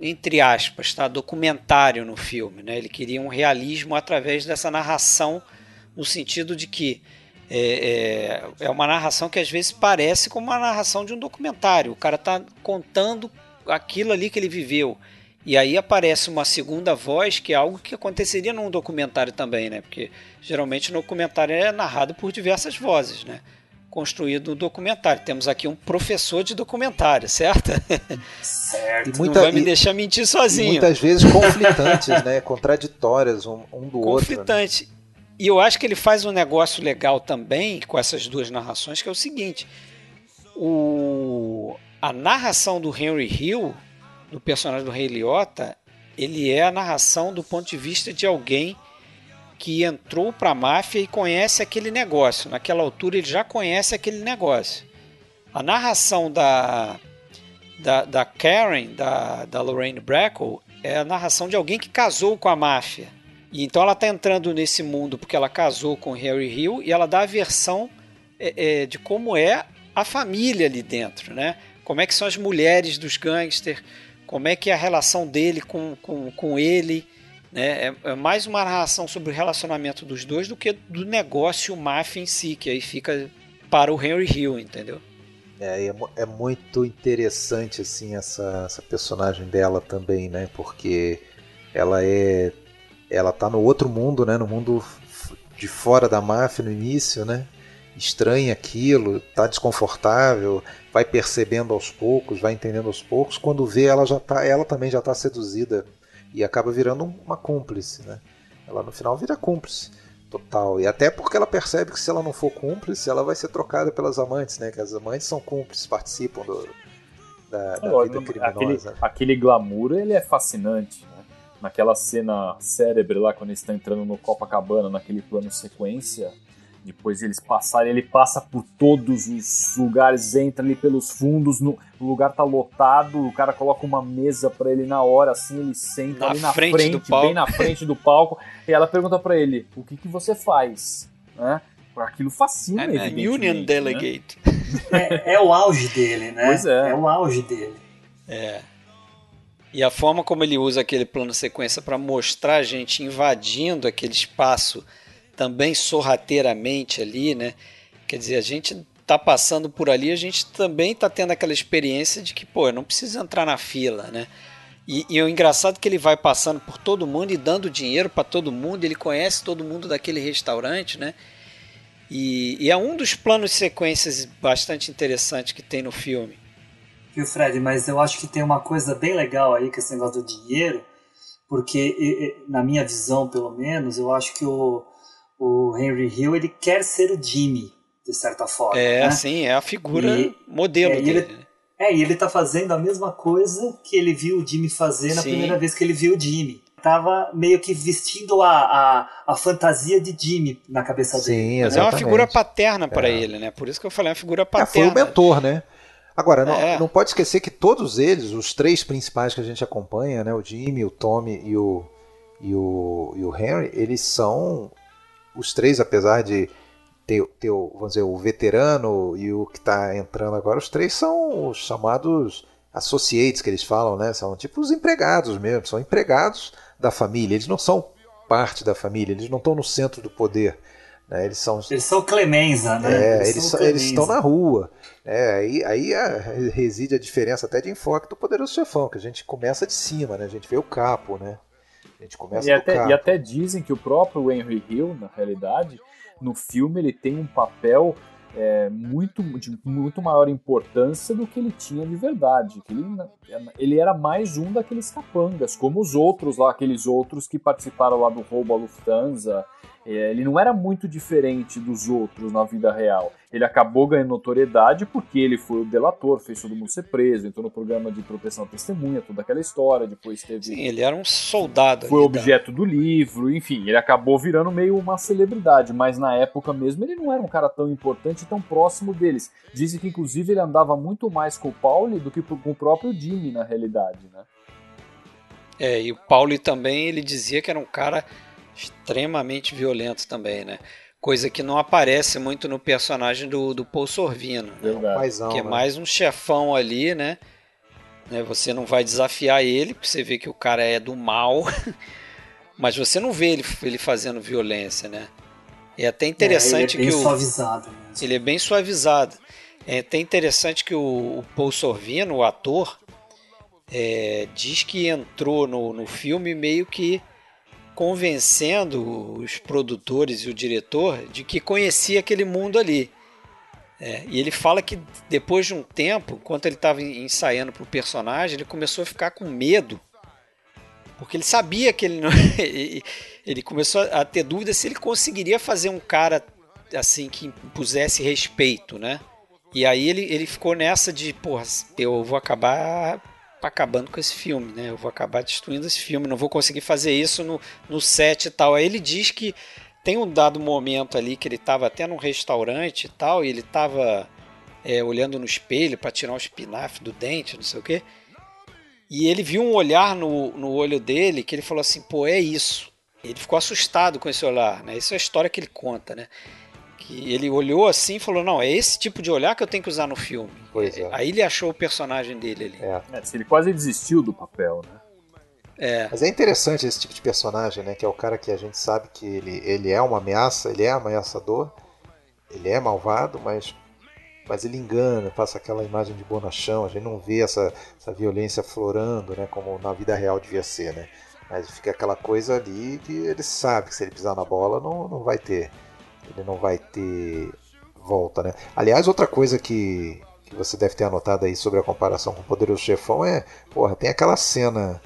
entre aspas, tá, documentário no filme, né? Ele queria um realismo através dessa narração no sentido de que é, é, é uma narração que às vezes parece como uma narração de um documentário. O cara está contando aquilo ali que ele viveu. E aí aparece uma segunda voz, que é algo que aconteceria num documentário também, né? Porque geralmente no documentário é narrado por diversas vozes, né? Construído no documentário. Temos aqui um professor de documentário, certo? Certo. E muita- Não vai me e- deixar mentir sozinho. muitas vezes conflitantes, né? Contraditórias um, um do outro. né? conflitante. E eu acho que ele faz um negócio legal também com essas duas narrações, que é o seguinte: o, a narração do Henry Hill, do personagem do Rei Liotta, ele é a narração do ponto de vista de alguém que entrou para a máfia e conhece aquele negócio. Naquela altura ele já conhece aquele negócio. A narração da, da, da Karen, da, da Lorraine Bracco, é a narração de alguém que casou com a máfia. E então ela está entrando nesse mundo porque ela casou com Harry Hill e ela dá a versão é, é, de como é a família ali dentro, né? Como é que são as mulheres dos gangsters, como é que é a relação dele com, com, com ele? É, é mais uma narração sobre o relacionamento dos dois do que do negócio máfia em si, que aí fica para o Henry Hill, entendeu? É, é, é, muito interessante assim essa, essa personagem dela também, né? Porque ela é ela tá no outro mundo, né? No mundo de fora da máfia no início, né? Estranha aquilo, tá desconfortável, vai percebendo aos poucos, vai entendendo aos poucos. Quando vê, ela já tá, ela também já tá seduzida e acaba virando uma cúmplice, né? Ela no final vira cúmplice total. E até porque ela percebe que se ela não for cúmplice, ela vai ser trocada pelas amantes, né? Que as amantes são cúmplices, participam do, da, da vida criminosa. Aquele, aquele glamour, ele é fascinante, né? Naquela cena cérebro lá, quando eles estão entrando no Copacabana, naquele plano sequência, depois eles passarem, ele passa por todos os lugares, entra ali pelos fundos, no, o lugar tá lotado, o cara coloca uma mesa para ele na hora, assim, ele senta na ali na frente, frente, bem na frente do palco, e ela pergunta para ele, o que que você faz? Né? Aquilo fascina, I'm an Union né? Delegate. É, é, o auge dele, né? Pois é. É o auge dele. É. E a forma como ele usa aquele plano sequência para mostrar a gente invadindo aquele espaço também sorrateiramente ali, né? Quer dizer, a gente tá passando por ali, a gente também tá tendo aquela experiência de que, pô, eu não preciso entrar na fila, né? E, e o engraçado é que ele vai passando por todo mundo e dando dinheiro para todo mundo, ele conhece todo mundo daquele restaurante, né? E, e, é um dos planos sequências bastante interessantes que tem no filme. Viu, Fred, mas eu acho que tem uma coisa bem legal aí com esse negócio do dinheiro, porque, na minha visão, pelo menos, eu acho que o, o Henry Hill ele quer ser o Jimmy, de certa forma. É, né? sim, é a figura e, modelo é, dele. Ele, é, e ele tá fazendo a mesma coisa que ele viu o Jimmy fazer na Sim. primeira vez que ele viu o Jimmy. Tava meio que vestindo a, a, a fantasia de Jimmy na cabeça dele. Sim, Mas é uma exatamente. figura paterna para É. ele, né? Por isso que eu falei, é uma figura É, foi paterna. o mentor, né? Agora, não, É. não pode esquecer que todos eles, os três principais que a gente acompanha, né, o Jimmy, o Tommy e o, e o, e o Henry, eles são os três, apesar de ter, ter o, vamos dizer, o veterano e o que está entrando agora, os três são os chamados associates que eles falam, né? São tipo os empregados mesmo, são empregados da família, eles não são parte da família, eles não estão no centro do poder. Né? Eles são Eles são Clemenza, né? é, eles, são- eles Clemenza. estão na rua. É, aí aí a- reside a diferença até de enfoque do Poderoso Chefão, que a gente começa de cima, né? A gente vê o capo, né? A gente começa E até, e até dizem que o próprio Henry Hill, na realidade, no filme ele tem um papel é, muito, de muito maior importância do que ele tinha de verdade. Que ele, ele era mais um daqueles capangas, como os outros lá, aqueles outros que participaram lá do roubo à Lufthansa. É, ele não era muito diferente dos outros na vida real. Ele acabou ganhando notoriedade porque ele foi o delator, fez todo mundo ser preso, entrou no programa de proteção à testemunha, toda aquela história. Depois teve Sim, ele era um soldado. foi da- objeto do livro, enfim, ele acabou virando meio uma celebridade, mas na época mesmo ele não era um cara tão importante e tão próximo deles. Dizem que inclusive ele andava muito mais com o Pauli do que com o próprio Jimmy na realidade, né? É, e o Pauli também, ele dizia que era um cara extremamente violento também, né? Coisa que não aparece muito no personagem do, do Paul Sorvino, né? Verdade. Paizão, que é né? mais um chefão ali, né? né? Você não vai desafiar ele, porque você vê que o cara é do mal, mas você não vê ele, ele fazendo violência, né? É até interessante é, ele é que bem o, suavizado mesmo. ele é bem suavizado. É até interessante que o, o Paul Sorvino, o ator, é, diz que entrou no, no filme meio que convencendo os produtores e o diretor de que conhecia aquele mundo ali. É, e ele fala que depois de um tempo, enquanto ele estava ensaiando para o personagem, ele começou a ficar com medo. Porque ele sabia que ele não. ele começou a ter dúvida se ele conseguiria fazer um cara assim que impusesse respeito, né? E aí ele, ele ficou nessa de, porra, eu vou acabar acabando com esse filme, né? Eu vou acabar destruindo esse filme, não vou conseguir fazer isso no, no set e tal. Aí ele diz que tem um dado momento ali que ele estava até num restaurante e tal, e ele estava é, olhando no espelho para tirar o espinafre do dente, não sei o quê. E ele viu um olhar no, no olho dele que ele falou assim: pô, é isso. Ele ficou assustado com esse olhar, né? Essa é a história que ele conta, né? Que ele olhou assim e falou: não, é esse tipo de olhar que eu tenho que usar no filme. Pois é. Aí ele achou o personagem dele ali. É. É, se ele quase desistiu do papel, né? É, Mas é interessante esse tipo de personagem, né? Que é o cara que a gente sabe que ele, ele é uma ameaça, ele é ameaçador, ele é malvado, mas mas ele engana, passa aquela imagem de bonachão, a gente não vê essa, essa violência florando, né, como na vida real devia ser, né? Mas fica aquela coisa ali que ele sabe que se ele pisar na bola não, não vai ter, ele não vai ter volta, né? Aliás, outra coisa que, que você deve ter anotado aí sobre a comparação com o Poderoso Chefão é, porra, tem aquela cena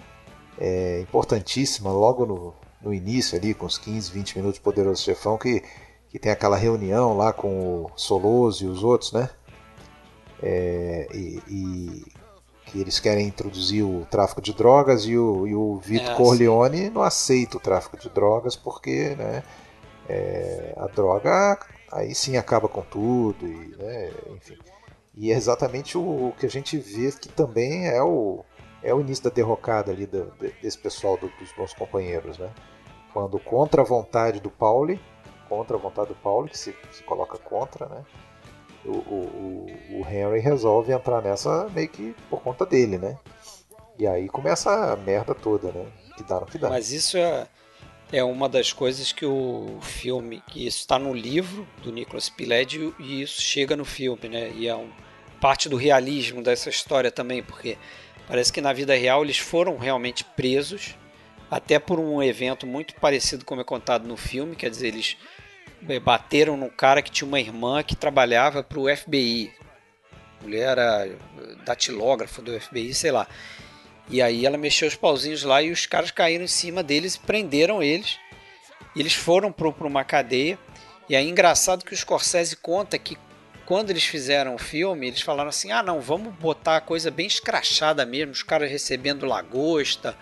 é, importantíssima logo no, no início ali, com os 15, 20 minutos de Poderoso Chefão, que que tem aquela reunião lá com o Soloso e os outros, né? É, e, e, que eles querem introduzir o tráfico de drogas e o, e o Vito é, Corleone sim. não aceita o tráfico de drogas porque né, é, a droga aí sim acaba com tudo, e, né, enfim. E é exatamente o, que a gente vê que também é o, é o início da derrocada ali do, desse pessoal do, dos bons companheiros, né? Quando contra a vontade do Pauli contra a vontade do Paulo, que se, se coloca contra, né? O, o, o, Henry resolve entrar nessa meio que por conta dele, né? E aí começa a merda toda, né? Que dá no que dá. Mas isso é, é uma das coisas que o filme, que isso está no livro do Nicholas Pileggi e isso chega no filme, né? E é um, parte do realismo dessa história também, porque parece que na vida real eles foram realmente presos, até por um evento muito parecido como é contado no filme, quer dizer, eles é, bateram num cara que tinha uma irmã que trabalhava para o FBI. Mulher era datilógrafa do FBI, sei lá. E aí ela mexeu os pauzinhos lá e os caras caíram em cima deles e prenderam eles. E eles foram para uma cadeia. E aí engraçado que o Scorsese conta que quando eles fizeram o filme, eles falaram assim: ah, não, vamos botar a coisa bem escrachada mesmo, os caras recebendo lagosta,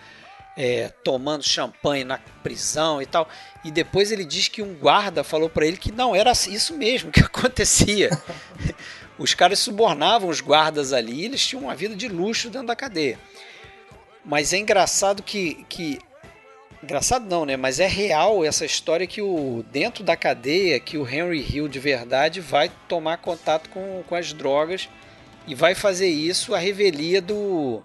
é, tomando champanhe na prisão e tal. E depois ele diz que um guarda falou para ele que não era isso mesmo que acontecia. os caras subornavam os guardas ali, eles tinham uma vida de luxo dentro da cadeia. Mas é engraçado que, que engraçado não, né? Mas é real essa história que o dentro da cadeia que o Henry Hill de verdade vai tomar contato com, com as drogas e vai fazer isso a revelia do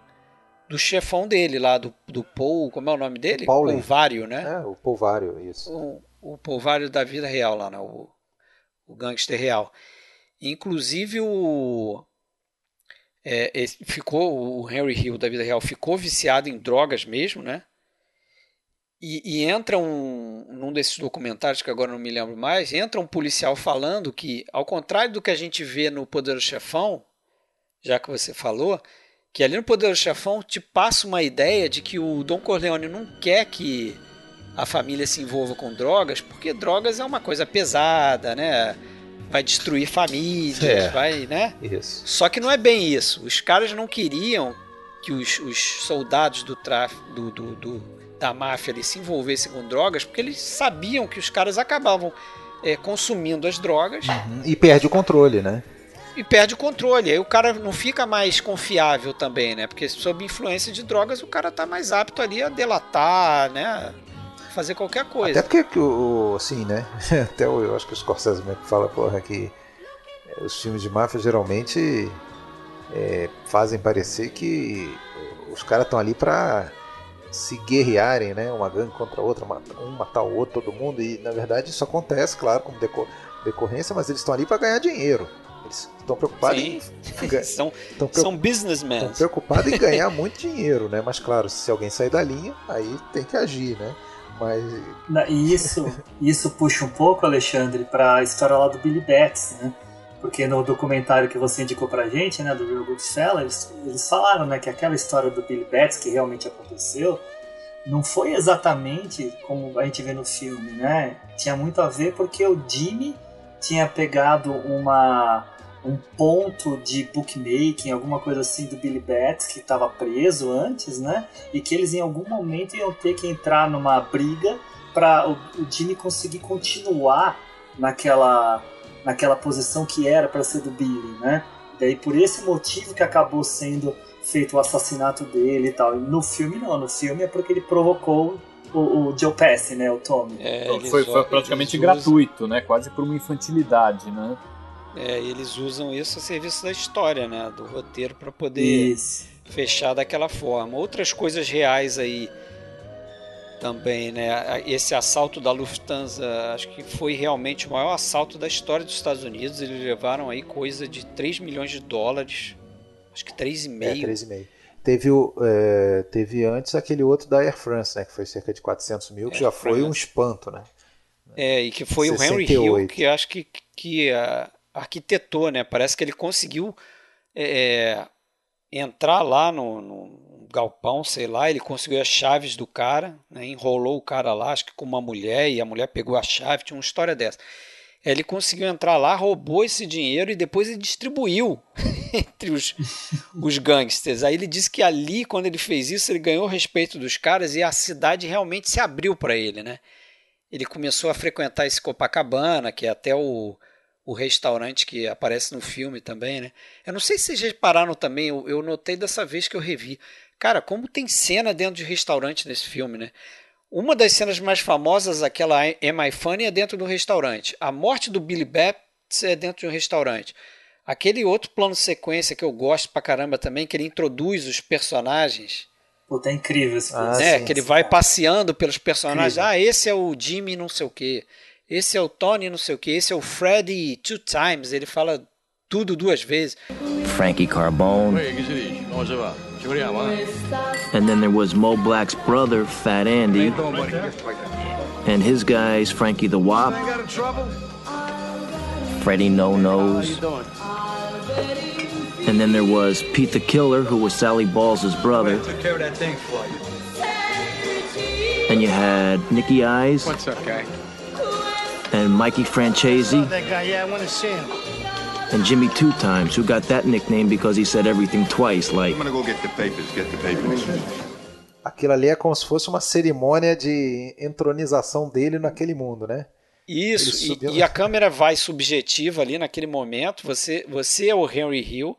do chefão dele lá, do, do Paul, como é o nome dele? Pauli. Polvário, né? É, o Polvário, isso. O, o Polvário da vida real lá, né? O, o gangster real. Inclusive o... É, ficou o Henry Hill da vida real ficou viciado em drogas mesmo, né? E, e, entra um num desses documentários que agora não me lembro mais, entra um policial falando que, ao contrário do que a gente vê no Poder do Chefão, já que você falou, que ali no Poderoso Chefão te passa uma ideia de que o Don Corleone não quer que a família se envolva com drogas, porque drogas é uma coisa pesada, né? Vai destruir famílias, é, vai, né? Isso. Só que não é bem isso. Os caras não queriam que os, os soldados do tráfico, do, do, do, da máfia ali, se envolvessem com drogas, porque eles sabiam que os caras acabavam é, consumindo as drogas. Uhum. E perde o controle, né? e perde o controle. Aí o cara não fica mais confiável também, né? Porque sob influência de drogas o cara tá mais apto ali a delatar, né? Fazer qualquer coisa. Até porque, assim, né? Até eu acho que os Scorsese mesmo fala, porra, que é, os filmes de máfia geralmente é, fazem parecer que os caras estão ali pra se guerrearem, né? Uma gangue contra a outra, um matar o outro, todo mundo. E na verdade isso acontece, claro, como decorrência, mas eles estão ali para ganhar dinheiro. Eles estão preocupados Sim. em. são, são businessmen. Estão preocupados em ganhar muito dinheiro, né? Mas claro, se alguém sair da linha, aí tem que agir, né? Mas. E isso, isso puxa um pouco, Alexandre, para a história lá do Billy Betts, né? Porque no documentário que você indicou pra gente, né, do Real Goodfellas, eles, eles falaram, né, que aquela história do Billy Betts, que realmente aconteceu, não foi exatamente como a gente vê no filme, né? Tinha muito a ver porque o Jimmy tinha pegado uma um ponto de bookmaking, alguma coisa assim do Billy Betts, que estava preso antes, né? E que eles em algum momento iam ter que entrar numa briga para o, o Jimmy conseguir continuar naquela, naquela posição que era para ser do Billy, né? Daí por esse motivo que acabou sendo feito o assassinato dele e tal. E no filme não, no filme é porque ele provocou o, o Joe Pesci, né, o Tommy. É, foi, foi praticamente gratuito, né? Quase por uma infantilidade, né? É, eles usam isso a serviço da história, né? Do roteiro para poder isso. fechar daquela forma. Outras coisas reais aí também, né? Esse assalto da Lufthansa, acho que foi realmente o maior assalto da história dos Estados Unidos. Eles levaram aí coisa de 3 milhões de dólares, acho que 3,5. É, 3,5. Teve, o, é, teve antes aquele outro da Air France, né, que foi cerca de 400 mil, que Air já France. foi um espanto, né? É, e que foi 68. o Henry Hill que acho que, que uh, arquitetou, né? Parece que ele conseguiu é, entrar lá no, no, galpão, sei lá, ele conseguiu as chaves do cara, né? enrolou o cara lá, acho que com uma mulher, e a mulher pegou a chave, tinha uma história dessa. Ele conseguiu entrar lá, roubou esse dinheiro e depois ele distribuiu entre os, os gangsters. Aí ele disse que ali, quando ele fez isso, ele ganhou o respeito dos caras e a cidade realmente se abriu para ele, né? Ele começou a frequentar esse Copacabana, que é até o, o restaurante que aparece no filme também, né? Eu não sei se vocês repararam também, eu, eu notei dessa vez que eu revi. Cara, como tem cena dentro de restaurante nesse filme, né? Uma das cenas mais famosas, aquela Am I Funny, é dentro do restaurante. A morte do Billy Batts é dentro de um restaurante. Aquele outro plano sequência que eu gosto pra caramba também, que ele introduz os personagens. Puta, é incrível esse ah, É, sim, que ele sim. vai passeando pelos personagens. Incrível. Ah, esse é o Jimmy não sei o quê. Esse é o Tony não sei o quê. Esse é o Freddy two times. Ele fala tudo duas vezes. Frankie Carbone. And then there was Mo Black's brother, Fat Andy. And his guys, Frankie the Wop, Freddie No Nose. And then there was Pete the Killer, who was Sally Balls' brother. And you had Nicky Eyes. What's up, guy? And Mikey Franchese. That guy, yeah, I want to see him. and Jimmy Two Times, who got that nickname because he said everything twice, like. I'm gonna go get the papers, get the papers. Aquilo ali é como se fosse uma cerimônia de entronização dele naquele mundo, né? Isso, e, e, a câmera vai subjetiva ali naquele momento. Você, você é o Henry Hill,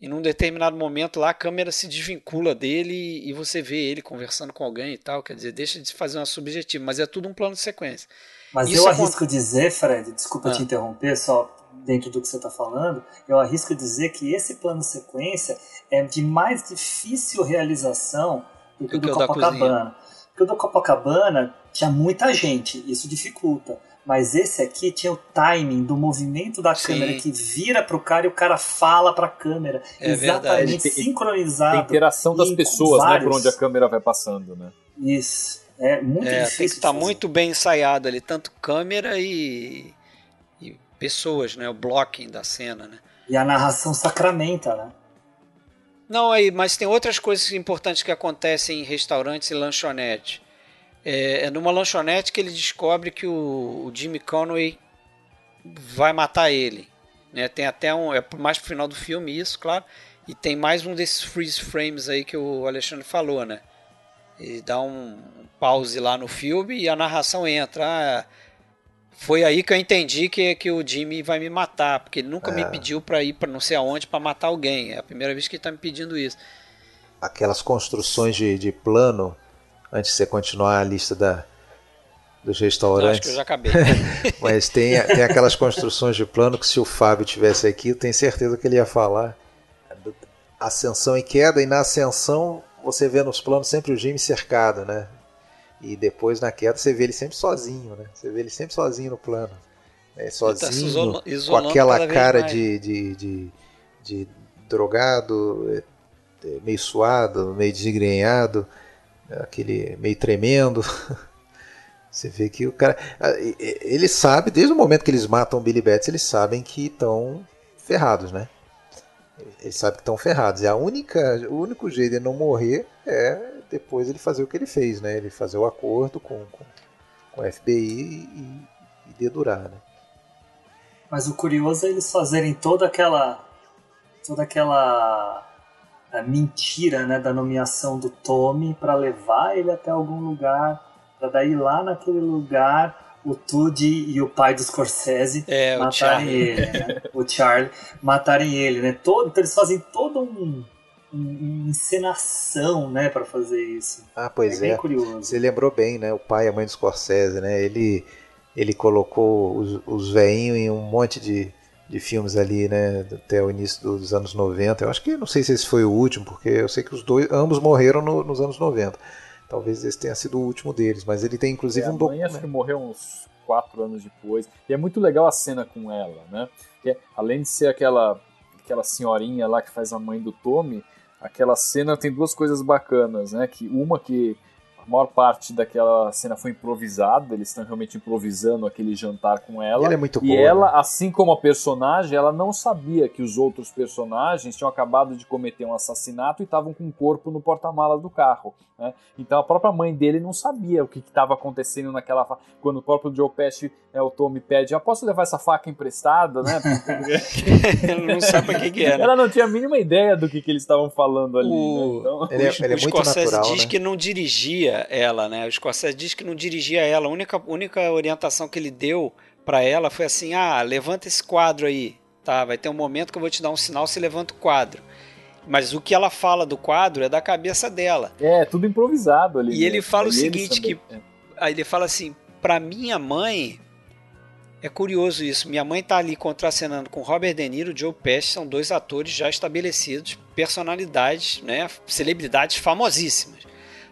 e num determinado momento lá a câmera se desvincula dele e você vê ele conversando com alguém e tal. Quer dizer, deixa de fazer uma subjetiva, mas é tudo um plano de sequência. Mas Isso eu arrisco dizer, Fred, desculpa ah. te interromper, só dentro do que você está falando, eu arrisco dizer que esse plano sequência é de mais difícil realização do que o do Copacabana. Porque o do Copacabana tinha muita gente, isso dificulta. Mas esse aqui tinha o timing do movimento da Sim. câmera que vira para o cara e o cara fala para a câmera. É exatamente tem, sincronizado. Tem interação das pessoas, vários... né? Por onde a câmera vai passando, né? Isso. É muito é, difícil. Tem que estar tá muito bem ensaiado ali, tanto câmera e pessoas, né? O blocking da cena, né? E a narração sacramenta, né? Não, aí, mas tem outras coisas importantes que acontecem em restaurantes e lanchonetes. É, é numa lanchonete que ele descobre que o, o Jimmy Conway vai matar ele. Né? Tem até um. É mais pro final do filme isso, claro. E tem mais um desses freeze frames aí que o Alexandre falou, né? Ele dá um pause lá no filme e a narração entra. Ah, foi aí que eu entendi que, que o Jimmy vai me matar, porque ele nunca é. me pediu para ir para não sei aonde para matar alguém. É a primeira vez que ele tá me pedindo isso. Aquelas construções de, de plano, antes de você continuar a lista da, dos restaurantes. Não, acho que eu já acabei. Mas tem, tem aquelas construções de plano que se o Fábio tivesse aqui, eu tenho certeza que ele ia falar. Ascensão e queda, e na ascensão você vê nos planos sempre o Jimmy cercado, né? E depois na queda você vê ele sempre sozinho, né? Você vê ele sempre sozinho no plano. Né? Sozinho, tá com aquela cara de, de, de, de, drogado, é, é, meio suado, meio desgrenhado, aquele meio tremendo. Você vê que o cara. Ele sabe, desde o momento que eles matam o Billy Betts, eles sabem que estão ferrados, né? Eles sabem que estão ferrados. E a única, o único jeito de não morrer é depois ele fazer o que ele fez, né? Ele fazer o acordo com, com, com a FBI e, e dedurar, né? Mas o curioso é eles fazerem toda aquela toda aquela é, mentira, né, da nomeação do Tommy para levar ele até algum lugar, para daí lá naquele lugar o Tudy e o pai do Scorsese é, matarem ele, né? o Charlie matarem ele, né? Todo, então eles fazem todo um encenação, né, para fazer isso. Ah, pois é. é. curioso. Você lembrou bem, né? O pai e a mãe do Scorsese, né? Ele ele colocou os, os veinhos em um monte de, de filmes ali, né? Até o início dos anos 90. Eu acho que não sei se esse foi o último, porque eu sei que os dois ambos morreram no, nos anos 90. Talvez esse tenha sido o último deles, mas ele tem inclusive É, um a mãe acho documento. que morreu uns quatro anos depois. E é muito legal a cena com ela, né? Que é- além de ser aquela, aquela senhorinha lá que faz a mãe do Tommy, aquela cena tem duas coisas bacanas, né? Que uma que a maior parte daquela cena foi improvisada, eles estão realmente improvisando aquele jantar com ela. Ela é muito E boa, ela, né? assim como a personagem, ela não sabia que os outros personagens tinham acabado de cometer um assassinato e estavam com o corpo no porta-malas do carro. Né? Então a própria mãe dele não sabia o que estava acontecendo naquela fa... quando o próprio Joe Pesci, é, o Tommy pede, ah, posso levar essa faca emprestada, né? não sabe pra que que né? Ela não tinha a mínima ideia do que, que eles estavam falando ali. O- né? Então- Ele é, o, ele é o muito Scorsese natural, diz né? que não dirigia ela, né? O Scorsese diz que não dirigia ela. A única, única orientação que ele deu pra ela foi assim: ah, levanta esse quadro aí. Tá, vai ter um momento que eu vou te dar um sinal, você levanta o quadro. Mas o que ela fala do quadro é da cabeça dela. É, tudo improvisado ali. E ele mesmo. fala o E eles seguinte, que- é. Aí ele fala assim: pra minha mãe. É curioso isso. Minha mãe tá ali contracenando com Robert De Niro e Joe Pesci, são dois atores já estabelecidos, personalidades, né, celebridades famosíssimas.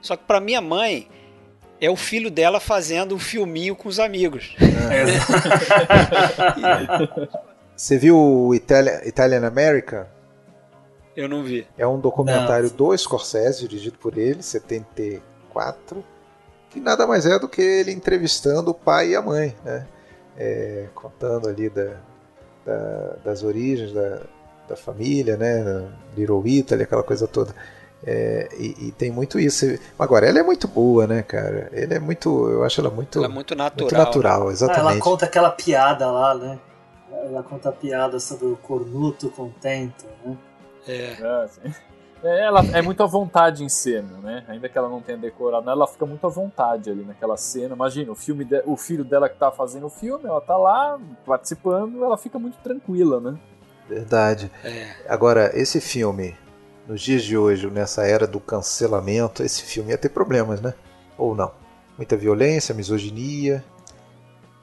Só que pra minha mãe é o filho dela fazendo um filminho com os amigos. Você viu o Italian, Italian America? Eu não vi. É um documentário do Scorsese, dirigido por ele, 74, que nada mais é do que ele entrevistando o pai e a mãe, né? É, contando ali da, da- das origens da, da família, né? Little Italy, aquela coisa toda. É, e, e tem muito isso. Agora, ela é muito boa, né, cara? Ele é muito. Eu acho ela muito. Ela é muito natural. muito natural, Ah, ela exatamente. conta aquela piada lá, né? Ela conta a piada sobre o cornuto contento, né? É. É, sim. É, ela é muito à vontade em cena, né? Ainda que ela não tenha decorado, ela fica muito à vontade ali naquela cena. Imagina, o, filme de- o filho dela que tá fazendo o filme, ela tá lá participando, ela fica muito tranquila, né? Verdade. É. Agora, esse filme, nos dias de hoje, nessa era do cancelamento, esse filme ia ter problemas, né? Ou não? Muita violência, misoginia.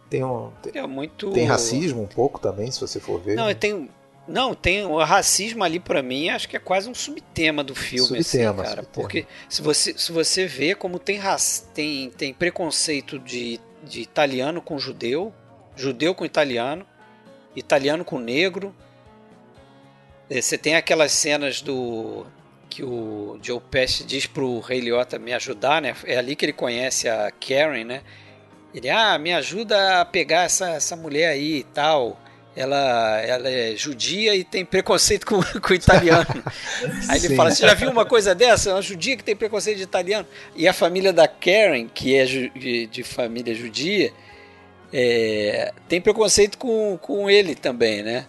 Tem, um, tem, É muito. tem racismo um pouco também, se você for ver. Não, tem. Não, tem o racismo ali pra mim, acho que é quase um subtema do filme, Subtema, assim, cara. subtema. Porque se você, se você vê como tem, tem, tem preconceito de, de italiano com judeu, judeu com italiano, italiano com negro. Eh, Você tem aquelas cenas do que o Joe Pesci diz pro Rei Liotta me ajudar, né? É ali que ele conhece a Karen, né? Ele, ah, me ajuda a pegar essa, essa mulher aí e tal. Ela, ela é judia e tem preconceito com, com italiano. Aí ele Sim. fala: Você já viu uma coisa dessa? Uma judia que tem preconceito de italiano. E a família da Karen, que é ju- de, de família judia, é, tem preconceito com, com ele também, né?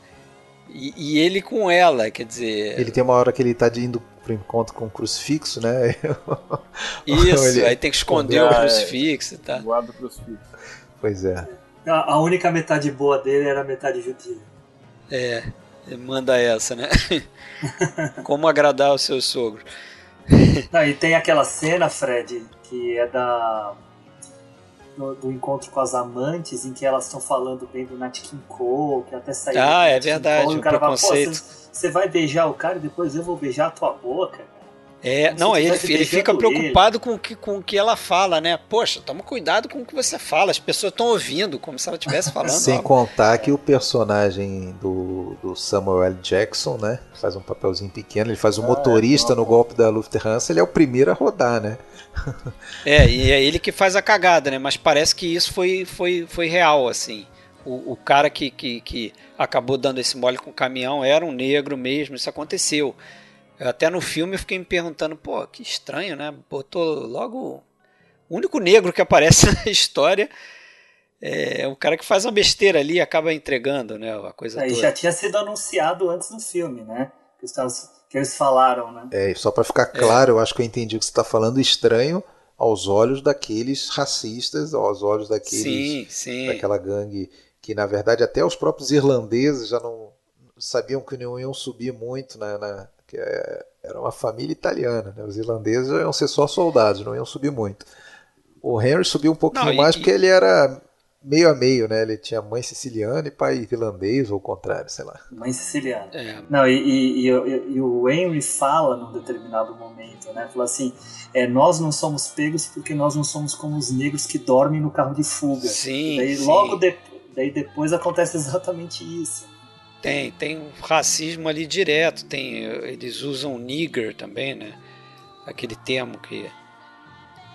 E, e ele com ela, quer dizer. Ele tem uma hora que ele tá de indo pro encontro com o crucifixo, né? Isso, Ele- aí tem que esconder o Ah, é. crucifixo e tal. Guarda pros filhos. pois é. A, a única metade boa dele era a metade judia. É, manda essa, né? Como agradar os seus sogros. Não, e tem aquela cena, Fred, que é da do, do encontro com as amantes, em que elas estão falando bem do Nat King Cole, que até saiu. Ah, é verdade, Cole, o cara fala, "Pô, preconceito." você- Você vai beijar o cara e depois eu vou beijar a tua boca. É, não, ele, ele fica preocupado com o, que, com o que ela fala, né? Poxa, toma cuidado com o que você fala, as pessoas estão ouvindo, como se ela estivesse falando. Sem algo. contar que o personagem do, do Samuel L. Jackson, né? Faz um papelzinho pequeno, ele faz o Ah, motorista é, no golpe da Lufthansa, ele é o primeiro a rodar, né? É, e é ele que faz a cagada, né? Mas parece que isso foi, foi, foi real, assim. O, o cara que, que, que acabou dando esse mole com o caminhão era um negro mesmo, isso aconteceu. Eu Até no filme eu fiquei me perguntando, pô, que estranho, né? Botou logo. O único negro que aparece na história é o cara que faz uma besteira ali e acaba entregando, né? A coisa Aí toda. já tinha sido anunciado antes do filme, né? Que, que eles falaram, né? É, e só pra ficar claro, eu acho que eu entendi o que você tá falando, estranho aos olhos daqueles racistas, aos olhos daqueles Sim, sim. daquela gangue que na verdade até os próprios irlandeses já não sabiam que não iam subir muito na, na- que é- era uma família italiana, né? Os irlandeses iam ser só soldados, não iam subir muito. O Henry subiu um pouquinho Não, mais e- porque ele era meio a meio, né? Ele tinha mãe siciliana e pai irlandês, ou o contrário, sei lá. Mãe siciliana. É. Não, e, e- e- e- e o Henry fala num determinado momento, né? Fala assim: é, nós não somos pegos porque nós não somos como os negros que dormem no carro de fuga. Sim, daí sim. logo de- daí depois acontece exatamente isso. Tem, tem um racismo ali direto. Tem, eles usam nigger também, né? Aquele termo que,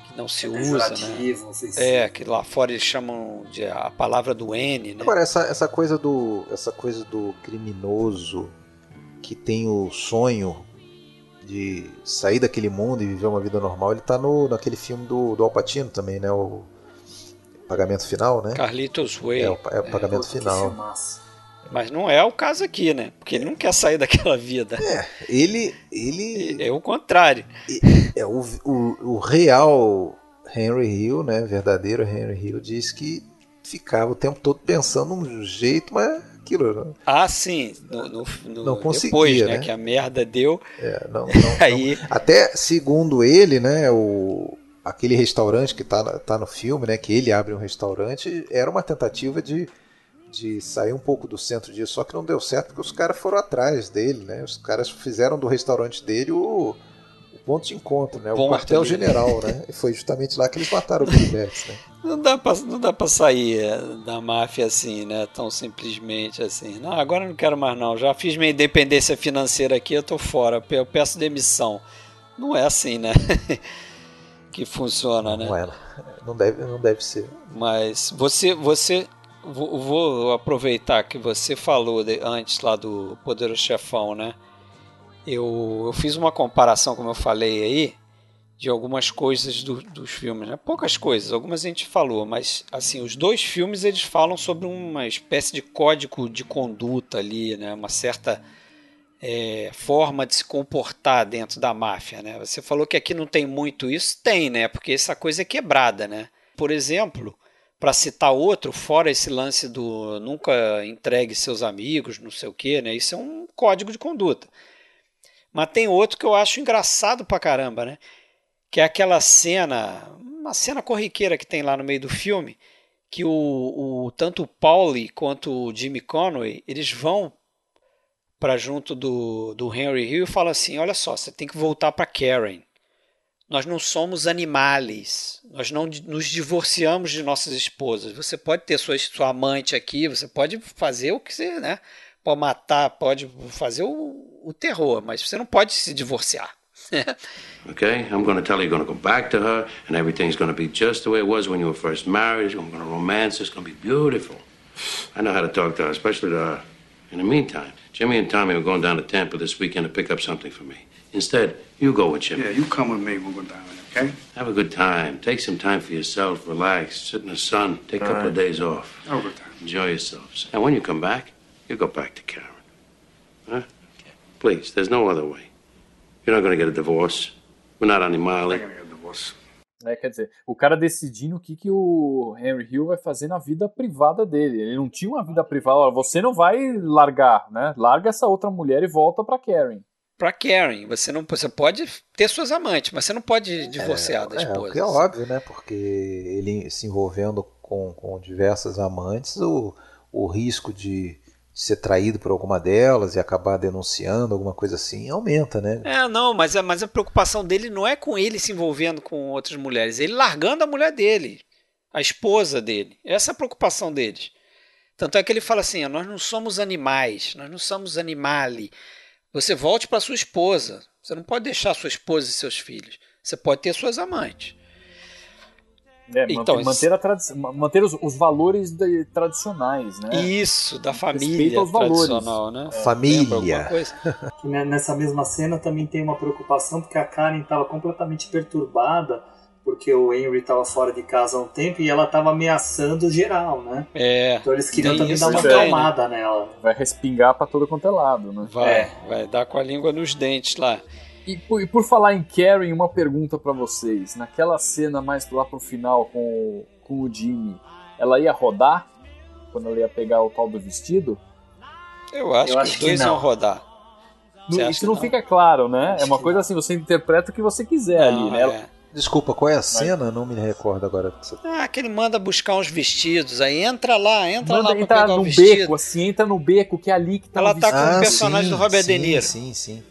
que não se usa, né? Ofensivo. É, que lá fora eles chamam de a palavra do N, né? Agora, essa, essa coisa do. Essa coisa do criminoso que tem o sonho de sair daquele mundo e viver uma vida normal, ele tá no, naquele filme do, do Alpatino também, né? O Pagamento Final, né? Carlitos Way. É, o, é o Pagamento Puta, que Final. Mas não é o caso aqui, né? Porque ele não quer sair daquela vida. Ele. ele É o contrário. é o, o, o real Henry Hill, né? Verdadeiro Henry Hill, diz que ficava o tempo todo pensando num jeito, mas aquilo. né? Ah, sim. No, no, no- Não conseguia, depois, né? né? Que a merda deu. É, não, não, Aí, Até segundo ele, né, o, aquele restaurante que tá, tá no filme, né, que ele abre um restaurante, era uma tentativa de, de sair um pouco do centro disso, só que não deu certo porque os caras foram atrás dele, né? Os caras fizeram do restaurante dele o, o ponto de encontro, né? O Ponto ali. quartel-general, né? E foi justamente lá que eles mataram o Billy Betts, né? não dá, pra, não dá pra sair é, da máfia assim, né? Tão simplesmente assim. Não, agora não quero mais não. Já fiz minha independência financeira aqui, eu tô fora. Eu peço demissão. Não é assim, né? que funciona, né? Não é, não deve, não deve ser. Mas você, você, vou, vou aproveitar que você falou de- antes lá do Poderoso Chefão, né? Eu, eu fiz uma comparação, como eu falei aí, de algumas coisas do- dos filmes, né? Poucas coisas, algumas a gente falou, mas assim, os dois filmes eles falam sobre uma espécie de código de conduta ali, né? Uma certa é, forma de se comportar dentro da máfia, né? Você falou que aqui não tem muito isso, tem, né? Porque essa coisa é quebrada, né? Por exemplo, para citar outro, fora esse lance do nunca entregue seus amigos, não sei o quê, né? Isso é um código de conduta. Mas tem outro que eu acho engraçado pra caramba, né? Que é aquela cena, uma cena corriqueira que tem lá no meio do filme, que o, o tanto o Pauli quanto o Jimmy Conway, eles vão para junto do, do Henry Hill e falam assim: olha só, você tem que voltar para Karen. Nós não somos animais. Nós não nos divorciamos de nossas esposas. Você pode ter sua, sua amante aqui, você pode fazer o que você, né? Pode matar, pode fazer o, o terror, mas você não pode se divorciar. Okay? I'm going to tell you you're going to go back to her, and everything's going to be just the way it was when you were first married. I'm going to romance. It's going to be beautiful. I know how to talk to her, especially to her. In the meantime, Jimmy and Tommy are going down to Tampa this weekend to pick up something for me. Instead, you go with Jimmy. Yeah, you come with me. We'll go down there, okay? Have a good time. Take some time for yourself. Relax. Sit in the sun. Take a couple of days off. Time. Enjoy yourselves. And when you come back, you go back to Karen. Huh? Please, there's no other way. You're not going to get a divorce. We're not get a divorce. né? Quer dizer, o cara decidindo o que, que o Henry Hill vai fazer na vida privada dele. Ele não tinha uma vida privada. Você não vai largar, né? Larga essa outra mulher e volta pra Karen. Pra Karen, você não você pode ter suas amantes, mas você não pode divorciar da É, esposa. o que é óbvio, né? Porque ele se envolvendo com, com diversas amantes, o, o risco de ser traído por alguma delas e acabar denunciando alguma coisa assim aumenta, né? É, não, mas a, mas a preocupação dele não é com ele se envolvendo com outras mulheres, ele largando a mulher dele, a esposa dele. Essa é a preocupação deles. Tanto é que ele fala assim: ó, nós não somos animais, nós não somos animali. Você volte para sua esposa. Você não pode deixar sua esposa e seus filhos. Você pode ter suas amantes. É, Então, manter, ma- manter os, os valores de- tradicionais, né? Isso, da Respeito família aos valores. tradicional, né? Família. Lembra alguma coisa? Que ne- nessa mesma cena também tem uma preocupação porque a Karen estava completamente perturbada porque o Henry estava fora de casa há um tempo e ela estava ameaçando geral, né? É. Então eles queriam também dar uma também, né? acalmada nela. Vai respingar pra todo quanto é lado, né? Vai, É. vai dar com a língua nos dentes lá. E por, e por falar em Karen, uma pergunta pra vocês. Naquela cena mais lá pro final com, o- com o Jimmy, ela ia rodar? Quando ela ia pegar o tal do vestido? Eu acho Eu que acho os que dois não. iam rodar. Não- isso que não, não? fica claro, né? É uma que coisa assim, você interpreta o que você quiser ali, Não, né? Ela, é. Desculpa, qual é a cena? Não me recordo agora. Ah, que ele manda buscar uns vestidos, aí entra lá, entra Manda lá pra entrar pegar o no vestido. beco, assim, entra no beco, que é ali que tá Ela o tá com vestido. o personagem do Robert Ah, sim, De Niro. Sim, sim.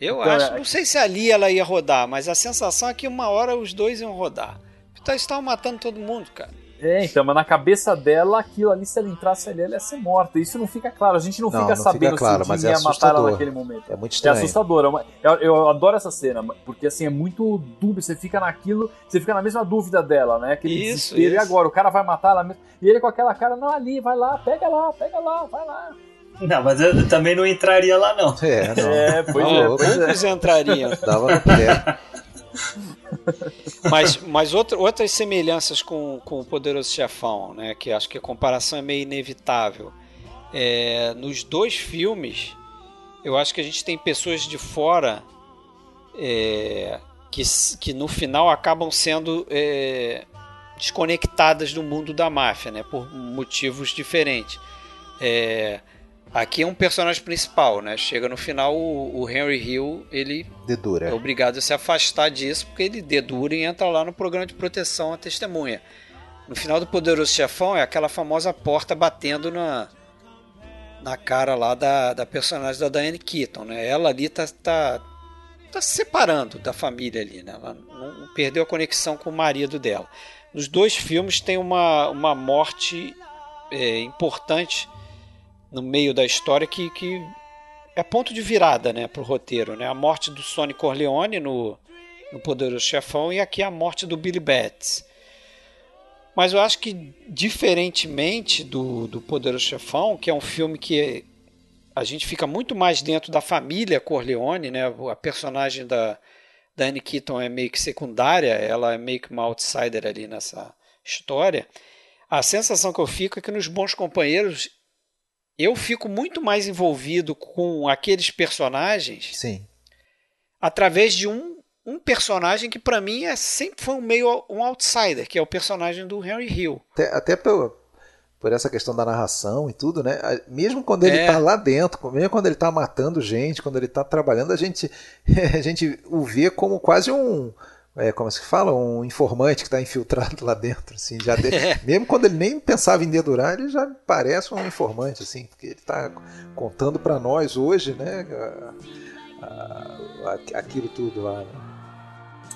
Eu Então, acho, é- não sei se ali ela ia rodar, mas a sensação é que uma hora os dois iam rodar. Então eles estavam matando todo mundo, cara. É, então, mas na cabeça dela, aquilo ali, se ela entrasse ali, ela ia ser morta. Isso não fica claro. A gente não, Não, fica não sabendo fica claro, se o é ia matar ela naquele momento. É muito É estranho. assustador. é uma- Eu, eu adoro essa cena, porque assim, é muito dúbio. Você fica naquilo, você fica na mesma dúvida dela, né? Aquele Isso, desespero. E isso. agora? O cara vai matar ela mesmo. E ele com aquela cara, não, ali, vai lá, pega lá, pega lá, vai lá. Não, mas eu também não entraria lá, não. É, não. É, pois Tá é, pois é. Poucos entrariam. Dava no pé. Mas, mas outra, outras semelhanças com, com o Poderoso Chefão, né? Que acho que a comparação é meio inevitável. É, nos dois filmes, eu acho que a gente tem pessoas de fora é, que, que no final acabam sendo é, desconectadas do mundo da máfia, né? Por motivos diferentes. É, aqui é um personagem principal, né? Chega no final, o, o Henry Hill, ele Dedura. é obrigado a se afastar disso porque ele dedura e entra lá no programa de proteção à testemunha. No final do Poderoso Chefão é aquela famosa porta batendo na, na cara lá da, da personagem da Diane Keaton, né? Ela ali tá, tá, tá se separando da família ali, né? Ela não, não perdeu a conexão com o marido dela. Nos dois filmes tem uma, uma morte é, importante no meio da história que, que é ponto de virada né, para o roteiro. Né? A morte do Sonny Corleone no, no Poderoso Chefão e aqui a morte do Billy Batts. Mas eu acho que, diferentemente do, do Poderoso Chefão, que é um filme que a gente fica muito mais dentro da família Corleone, né? a personagem da, da Anne Keaton é meio que secundária, ela é meio que uma outsider ali nessa história. A sensação que eu fico é que nos Bons Companheiros eu fico muito mais envolvido com aqueles personagens Sim. através de um, um personagem que para mim é sempre foi um meio um outsider, que é o personagem do Henry Hill. Até, até por, por essa questão da narração e tudo, né? Mesmo quando ele É. tá lá dentro, mesmo quando ele tá matando gente, quando ele tá trabalhando, a gente, a gente o vê como quase um. É, como se fala? Um informante que está infiltrado lá dentro. Assim, já de- Mesmo quando ele nem pensava em dedurar, ele já parece um informante, assim, porque ele está contando para nós hoje, né? a- a- a- aquilo tudo lá. Né?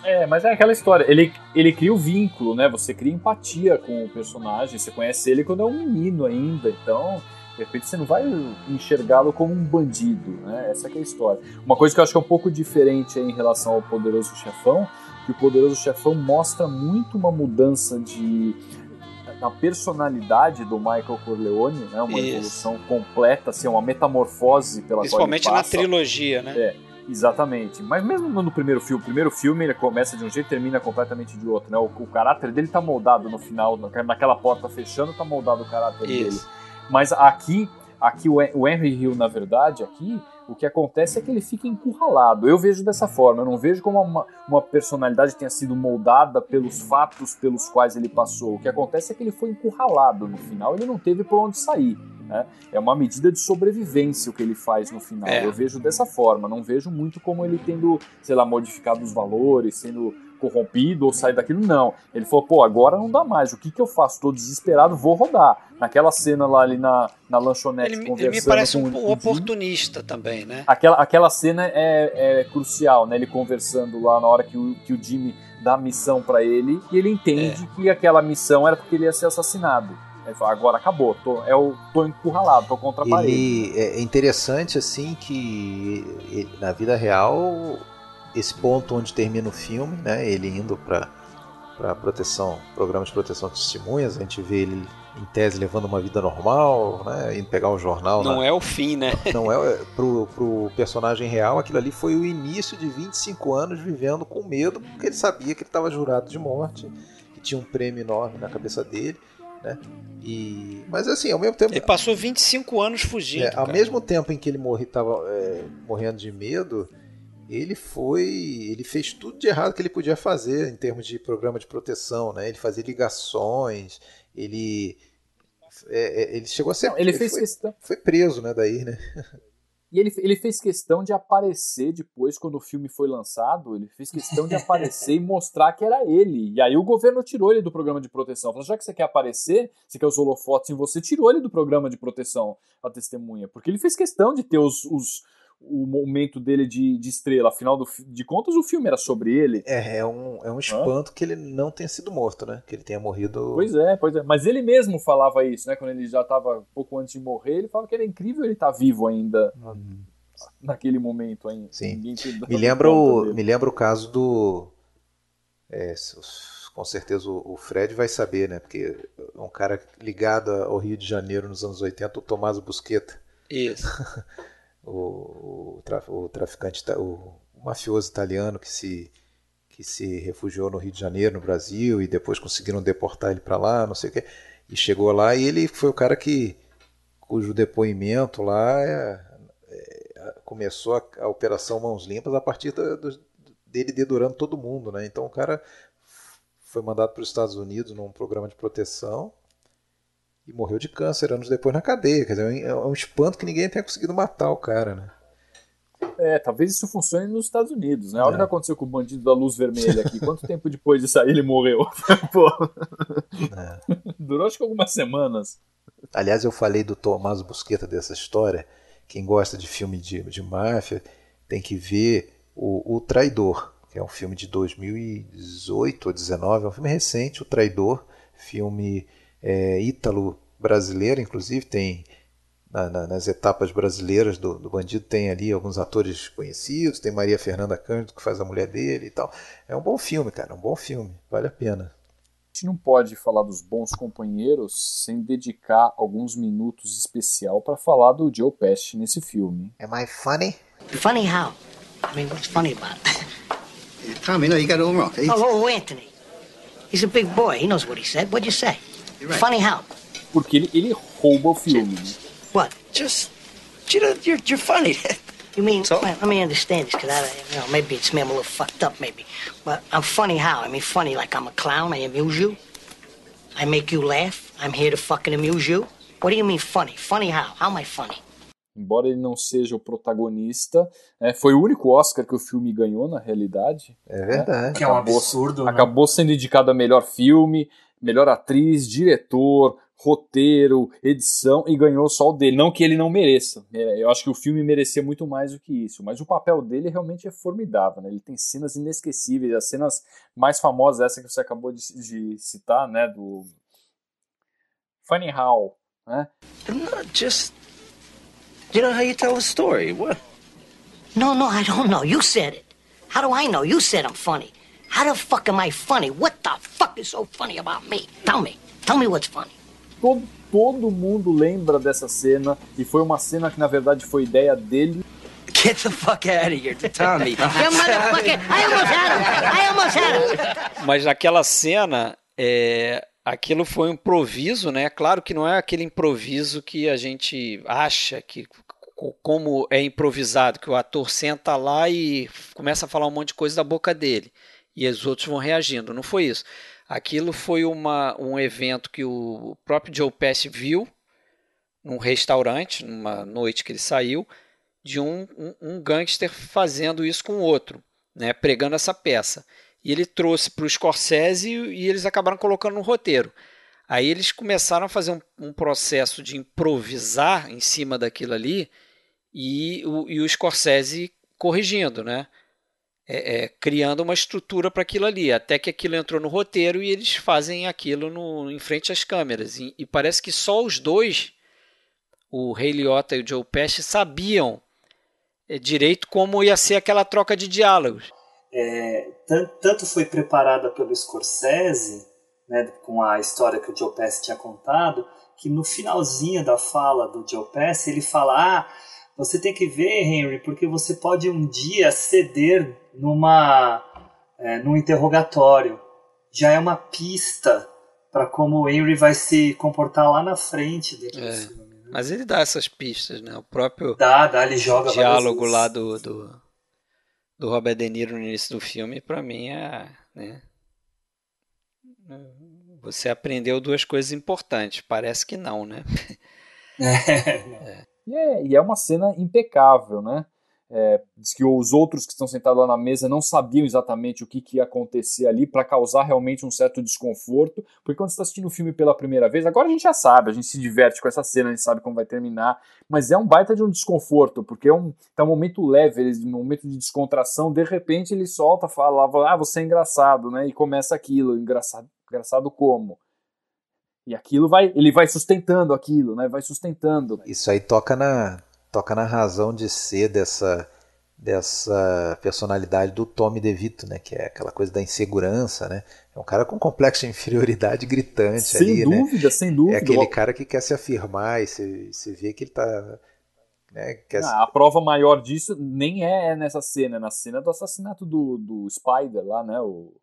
É, mas é aquela história. Ele, ele cria o vínculo, né? Você cria empatia com o personagem. Você conhece ele quando é um menino ainda. Então, de repente, você não vai enxergá-lo como um bandido, né? Essa que é a história. Uma coisa que eu acho que é um pouco diferente aí em relação ao Poderoso Chefão, que o Poderoso Chefão mostra muito uma mudança de na personalidade do Michael Corleone, né? Uma Isso. evolução completa, assim, uma metamorfose pela Principalmente na trilogia, né? É, exatamente. Mas mesmo no primeiro filme, o primeiro filme ele começa de um jeito e termina completamente de outro, né? O, o caráter dele tá moldado no final, na- naquela porta fechando, tá moldado o caráter Isso. dele. Mas aqui, aqui o Henry Hill, na verdade, aqui, o que acontece é que ele fica encurralado. Eu vejo dessa forma, eu não vejo como uma, uma personalidade tenha sido moldada pelos fatos pelos quais ele passou. O que acontece é que ele foi encurralado no final, ele não teve por onde sair. né? É uma medida de sobrevivência o que ele faz no final. É. Eu vejo dessa forma, não vejo muito como ele tendo, sei lá, modificado os valores, sendo corrompido ou sair daquilo, não. Ele falou, pô, agora não dá mais, o que que eu faço? Tô desesperado, vou rodar. Naquela cena lá ali na, na lanchonete Ele, conversando ele me parece com um, um Jim. oportunista também, né? Aquela, aquela cena é, é crucial, né? Ele conversando lá na hora que o, que o Jimmy dá a missão pra ele e ele entende que aquela missão era porque ele ia ser assassinado. Ele fala, agora acabou, tô, é o, tô encurralado, tô contra a parede. Ele é interessante assim que na vida real esse ponto onde termina o filme, né? Ele indo para para proteção, programa de proteção de testemunhas, a gente vê ele em tese levando uma vida normal, né? Indo pegar um jornal. Não na- é o fim, né? não é pro, pro personagem real, aquilo ali foi o início de 25 anos vivendo com medo, porque ele sabia que ele estava jurado de morte, que tinha um prêmio enorme na cabeça dele, né? E mas assim, ao mesmo tempo Ele passou 25 anos fugindo. é, ao cara. mesmo tempo em que ele morri, tava, é, morrendo de medo, ele foi. Ele fez tudo de errado que ele podia fazer em termos de programa de proteção, né? Ele fazia ligações, ele. é, é, ele chegou a ser. Não, ele fez foi, questão. foi preso, né? Daí, né? E ele, ele fez questão de aparecer depois, quando o filme foi lançado, ele fez questão de aparecer e mostrar que era ele. E aí o governo tirou ele do programa de proteção. Falou, já que você quer aparecer, você quer os holofotes em você, tirou ele do programa de proteção, a testemunha. Porque ele fez questão de ter os, os o momento dele de, de estrela. Afinal do, de contas, o filme era sobre ele. É, é um, é um espanto que ele não tenha sido morto, né? Que ele tenha morrido. Pois é, pois é. Mas ele mesmo falava isso, né? Quando ele já estava pouco antes de morrer, ele falava que era incrível ele estar tá vivo ainda. Uhum. Naquele momento ainda. Sim. Me lembra, o, me lembra o caso do. É, com certeza o Fred vai saber, né? Porque é um cara ligado ao Rio de Janeiro nos anos 80, o Tomás Busqueta. Isso. o, o, traf, o traficante, o, o mafioso italiano que se que se refugiou no Rio de Janeiro, no Brasil, e depois conseguiram deportar ele para lá, não sei o quê. E chegou lá e ele foi o cara que cujo depoimento lá é, é, começou a, a, operação Mãos Limpas a partir da, do, dele dedurando todo mundo, né? Então o cara foi mandado para os Estados Unidos num programa de proteção e morreu de câncer anos depois na cadeia. Quer dizer, é um é espanto que ninguém tenha conseguido matar o cara, né? É, talvez isso funcione nos Estados Unidos, né? Olha o é. que aconteceu com o bandido da luz vermelha aqui. Quanto tempo depois de sair ele morreu? Pô. É. Durou acho que algumas semanas. Aliás, eu falei do Tomás Busqueta dessa história. Quem gosta de filme de, de máfia tem que ver o, o Traidor, que é um filme de 2018 ou 2019, é um filme recente, O Traidor, filme é, ítalo-brasileira, inclusive, tem na, na, nas etapas brasileiras do, do, Bandido, tem ali alguns atores conhecidos, tem Maria Fernanda Cândido, que faz a mulher dele e tal. É um bom filme, cara, é um bom filme, vale a pena. A gente não pode falar dos bons companheiros sem dedicar alguns minutos especial para falar do Joe Pesci nesse filme. Am I funny? Funny how? I mean, what's funny about it? Tommy, no, you got it all wrong. Oh, oh, Anthony. He's a big boy. He knows what he said. What'd you say? Funny how? Porque ele, ele rouba o filme. What? Just, you know, you're, you're funny. You mean, so? well, let me understand this, because I, you know, maybe it's me, I'm a little fucked up, maybe. But I'm funny how? I mean, funny like I'm a clown, I amuse you? I make you laugh? I'm here to fucking amuse you? What do you mean funny? Funny how? How am I funny? Embora ele não seja o protagonista, é, foi o único Oscar que o filme ganhou, na realidade. É verdade. Né? Que é um absurdo. Acabou né? sendo indicado a melhor filme, melhor atriz, diretor, roteiro, edição e ganhou só o dele. Não que ele não mereça. É, eu acho que o filme merecia muito mais do que isso, mas o papel dele realmente é formidável. Né? Ele tem cenas inesquecíveis, as cenas mais famosas, essa que você acabou de, de citar, né, do Funny How, né? Just, you know how you tell a story. What? No, no, I don't know. You said it. How do I know? You said I'm funny. How the fuck am I funny? What the fuck is so funny about me? Tell me. Tell me what's funny. Todo, todo mundo lembra dessa cena e foi uma cena que na verdade foi ideia dele. Get the fuck out of here, Tommy. you motherfucker! I almost had him! I almost had him! Mas naquela cena, é, aquilo foi um improviso, né? Claro que não é aquele improviso que a gente acha que como é improvisado, que o ator senta lá e começa a falar um monte de coisa da boca dele e os outros vão reagindo. Não foi isso. Aquilo foi uma, um evento que o próprio Joe Pesci viu num restaurante, numa noite que ele saiu, de um, um, um gangster fazendo isso com outro, né, pregando essa peça. E ele trouxe para o Scorsese e, eles acabaram colocando no roteiro. Aí eles começaram a fazer um, um processo de improvisar em cima daquilo ali e o, e o Scorsese corrigindo, né? É, é, criando uma estrutura para aquilo ali, até que aquilo entrou no roteiro e eles fazem aquilo no, em frente às câmeras. E, e parece que só os dois, o Ray Liotta e o Joe Pesci, sabiam é, direito como ia ser aquela troca de diálogos. É, tanto foi preparada pelo Scorsese, né, com a história que o Joe Pesci tinha contado, que no finalzinho da fala do Joe Pesci ele fala: ah, você tem que ver, Henry, porque você pode um dia ceder numa é, num interrogatório. Já é uma pista para como o Henry vai se comportar lá na frente dentro é, do filme. Né? Mas ele dá essas pistas, né? O próprio dá, dá, ele joga diálogo lá do, do, do Robert De Niro no início do filme, para mim é, né? Você aprendeu duas coisas importantes. Parece que não, né? É. é. E é, e é uma cena impecável, né? É, diz que os outros que estão sentados lá na mesa não sabiam exatamente o que, que ia acontecer ali para causar realmente um certo desconforto, porque quando você está assistindo o filme pela primeira vez, agora a gente já sabe, a gente se diverte com essa cena, a gente sabe como vai terminar, mas é um baita de um desconforto, porque é um, tá um momento leve, um momento de descontração, de repente ele solta, fala, ah, você é engraçado, né? E começa aquilo, engraçado, engraçado como? E aquilo vai, ele vai sustentando aquilo, né? Vai sustentando. Isso aí toca na toca na razão de ser dessa dessa personalidade do Tommy DeVito, né, que é aquela coisa da insegurança, né? É um cara com complexo de inferioridade gritante sem ali, dúvida, né? Sem dúvida, sem dúvida. É aquele cara que quer se afirmar e você, você vê que ele tá né, quer... Ah, a prova maior disso nem é nessa cena, é na cena do assassinato do, do Spider lá, né? O,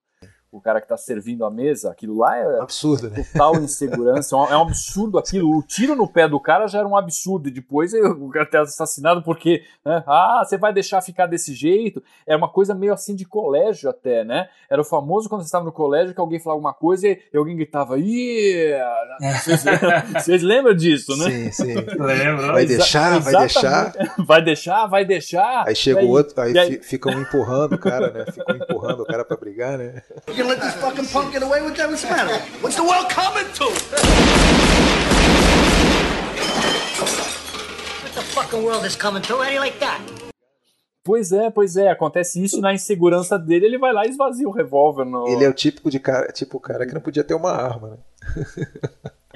o cara que tá servindo a mesa, aquilo lá é absurdo, né? total insegurança, é um absurdo aquilo. O tiro no pé do cara já era um absurdo, e depois o cara ter assassinado porque, né? ah, você vai deixar ficar desse jeito. Era uma coisa meio assim de colégio até, né? Era o famoso quando você estava no colégio que alguém falava alguma coisa e, alguém gritava, yeah! Vocês, vocês lembram disso, né? Sim, sim. Lembro. Vai deixar, vai deixar. Vai deixar, vai deixar. Aí chega o outro, aí, aí... ficam empurrando o cara, né? Ficam empurrando o cara pra brigar, né? You let this fucking punk get away with that? What's the matter? What's the world coming to? What the fucking world is coming to? How do you like that? Pois é, pois é, acontece isso na insegurança dele, ele vai lá e esvazia o revólver. No... Ele é o típico de cara, tipo cara que não podia ter uma arma, né?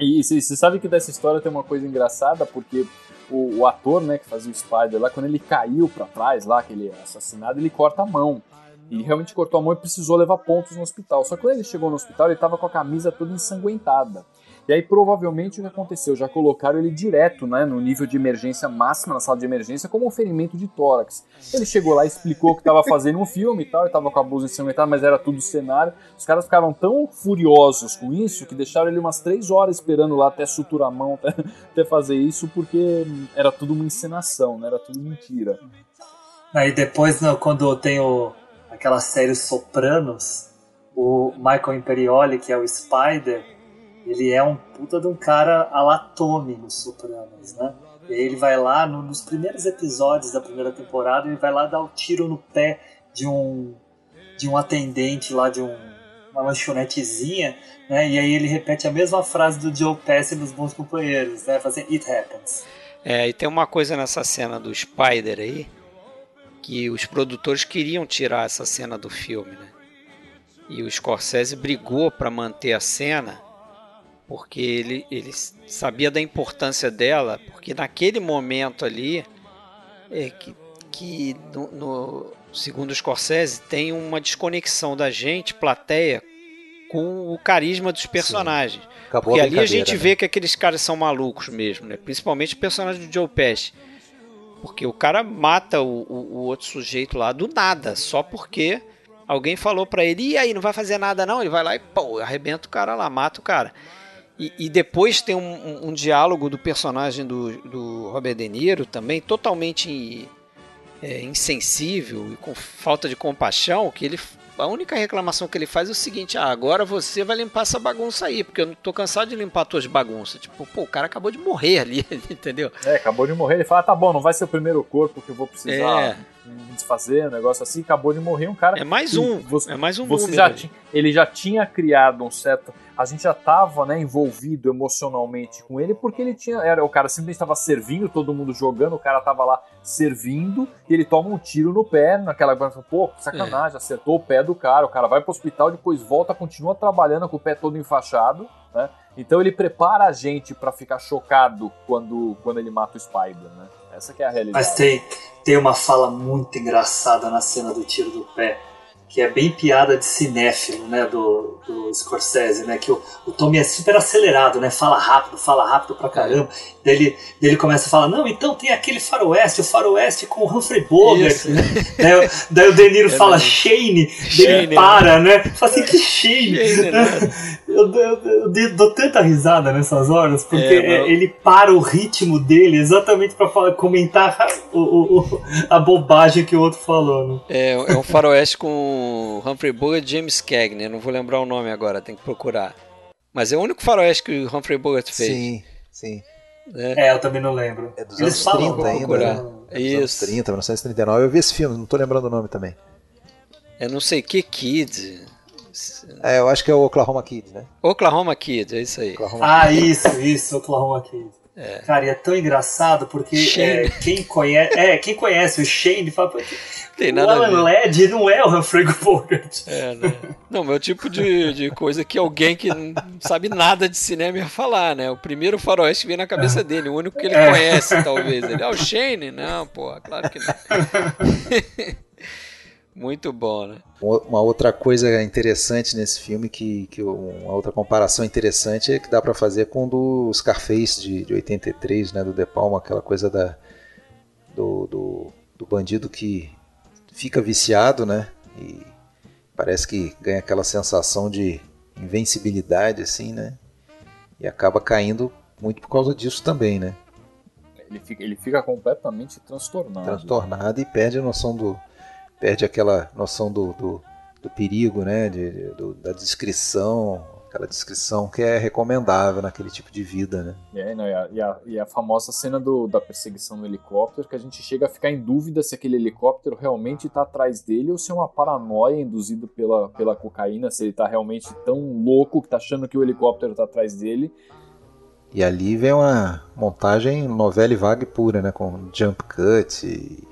e você sabe que dessa história tem uma coisa engraçada, porque o, o, ator, né, que fazia o Spider lá, quando ele caiu para trás lá, que ele é assassinado, ele corta a mão. E realmente cortou a mão e precisou levar pontos no hospital. Só que quando ele chegou no hospital, ele estava com a camisa toda ensanguentada. E aí, provavelmente, o que aconteceu? Já colocaram ele direto né, no nível de emergência máxima, na sala de emergência, como um ferimento de tórax. Ele chegou lá, explicou que estava fazendo um filme e tal, ele estava com a blusa ensanguentada, mas era tudo cenário. Os caras ficaram tão furiosos com isso que deixaram ele umas três horas esperando lá até suturar a mão, até, até fazer isso, porque era tudo uma encenação, né, era tudo mentira. Aí depois, quando tem o aquela série Sopranos, o Michael Imperioli, que é o Spider, ele é um puta de um cara alatome nos Sopranos, né? E ele vai lá, no, nos primeiros episódios da primeira temporada, ele vai lá dar o um tiro no pé de um, de um atendente lá de um, uma lanchonetezinha, né? E aí ele repete a mesma frase do Joe Pesci nos Bons Companheiros, né? Fazer It Happens. É, e tem uma coisa nessa cena do Spider aí, que os produtores queriam tirar essa cena do filme, né? E o Scorsese brigou para manter a cena porque ele, ele sabia da importância dela, porque naquele momento ali é que, que no, no segundo o Scorsese tem uma desconexão da gente, plateia, com o carisma dos personagens. Porque ali a gente né? vê que aqueles caras são malucos mesmo, né? Principalmente o personagem do Joe Pesci porque o cara mata o, o, o outro sujeito lá do nada, só porque alguém falou para ele, e aí, não vai fazer nada não? Ele vai lá e pô, arrebenta o cara lá, mata o cara. E, e depois tem um, um, um, diálogo do personagem do, do Robert De Niro também, totalmente é, insensível e com falta de compaixão, que ele a única reclamação que ele faz é o seguinte: ah, agora você vai limpar essa bagunça aí, porque eu não tô cansado de limpar tuas bagunças. Tipo, pô, o cara acabou de morrer ali, entendeu? É, acabou de morrer. Ele fala: tá bom, não vai ser o primeiro corpo que eu vou precisar é. Desfazer, um negócio assim. Acabou de morrer um cara. É mais um, você, é mais um você já tinha, Ele já tinha criado um certo a gente já estava né, envolvido emocionalmente com ele, porque ele tinha. Era, o cara simplesmente estava servindo, todo mundo jogando, o cara estava lá servindo, e ele toma um tiro no pé, naquela. Pô, sacanagem, é. acertou o pé do cara, o cara vai pro hospital, depois volta, continua trabalhando com o pé todo enfaixado, né? Então ele prepara a gente para ficar chocado quando, quando ele mata o Spider, né? Essa é a realidade. Mas tem, tem uma fala muito engraçada na cena do tiro do pé que é bem piada de cinéfilo, né, do, do Scorsese, né, que o, o Tommy é super acelerado, né, fala rápido, fala rápido pra caramba, daí ele, daí ele começa a falar, não, então tem aquele faroeste, o faroeste com o Humphrey Bogart, né, daí, daí, o De Niro é fala Shane, daí ele para, né, fala assim, que Shane, Shane né? eu, eu, eu, eu, dou tanta risada nessas horas, porque é, ele para o ritmo dele exatamente pra falar, comentar o, o, a bobagem que o outro falou, né. É, é um faroeste com Humphrey Bogart e James Cagney, não vou lembrar o nome agora, tem que procurar. Mas é o único faroeste que o Humphrey Bogart fez. Sim, sim. É, eu também não lembro. É dos Eles anos falam 30 ainda, né? É dos anos Isso. 30, 1939. Eu vi esse filme, não tô lembrando o nome também. É não sei que Kid. É, eu acho que é o Oklahoma Kid, né? Oklahoma Kid, é isso aí. Oklahoma Ah, Kid. isso, isso, Oklahoma Kid. É. Cara, e é tão engraçado porque é, quem, conhece, é, quem conhece o Shane fala, "Pô, Tem o nada a Alan ver. Ladd não é o Humphrey Bogart. É, né? Não, mas é o tipo de, de coisa que alguém que não sabe nada de cinema ia falar, né? O primeiro faroeste que vem na cabeça dele, o único que ele É. conhece, talvez. Ele, ah, o Shane? Não, pô, claro que não. Muito bom, né? Uma outra coisa interessante nesse filme, que, que uma outra comparação interessante é que dá pra fazer com o do Scarface de, de 83, né, do De Palma, aquela coisa da, do, do, do bandido que fica viciado, né, e parece que ganha aquela sensação de invencibilidade, assim, né, e acaba caindo muito por causa disso também, né, Ele fica, ele fica completamente transtornado. transtornado e perde a noção do perde aquela noção do, do, do perigo, né, de, de- do- da descrição, aquela descrição que é recomendável naquele tipo de vida, né. É, não, e, a, e a- e a famosa cena do- da perseguição no helicóptero, que a gente chega a ficar em dúvida se aquele helicóptero realmente está atrás dele ou se é uma paranoia induzida pela, pela cocaína, se ele está realmente tão louco que tá achando que o helicóptero está atrás dele. E ali vem uma montagem novela e vague pura, né, com jump cut e,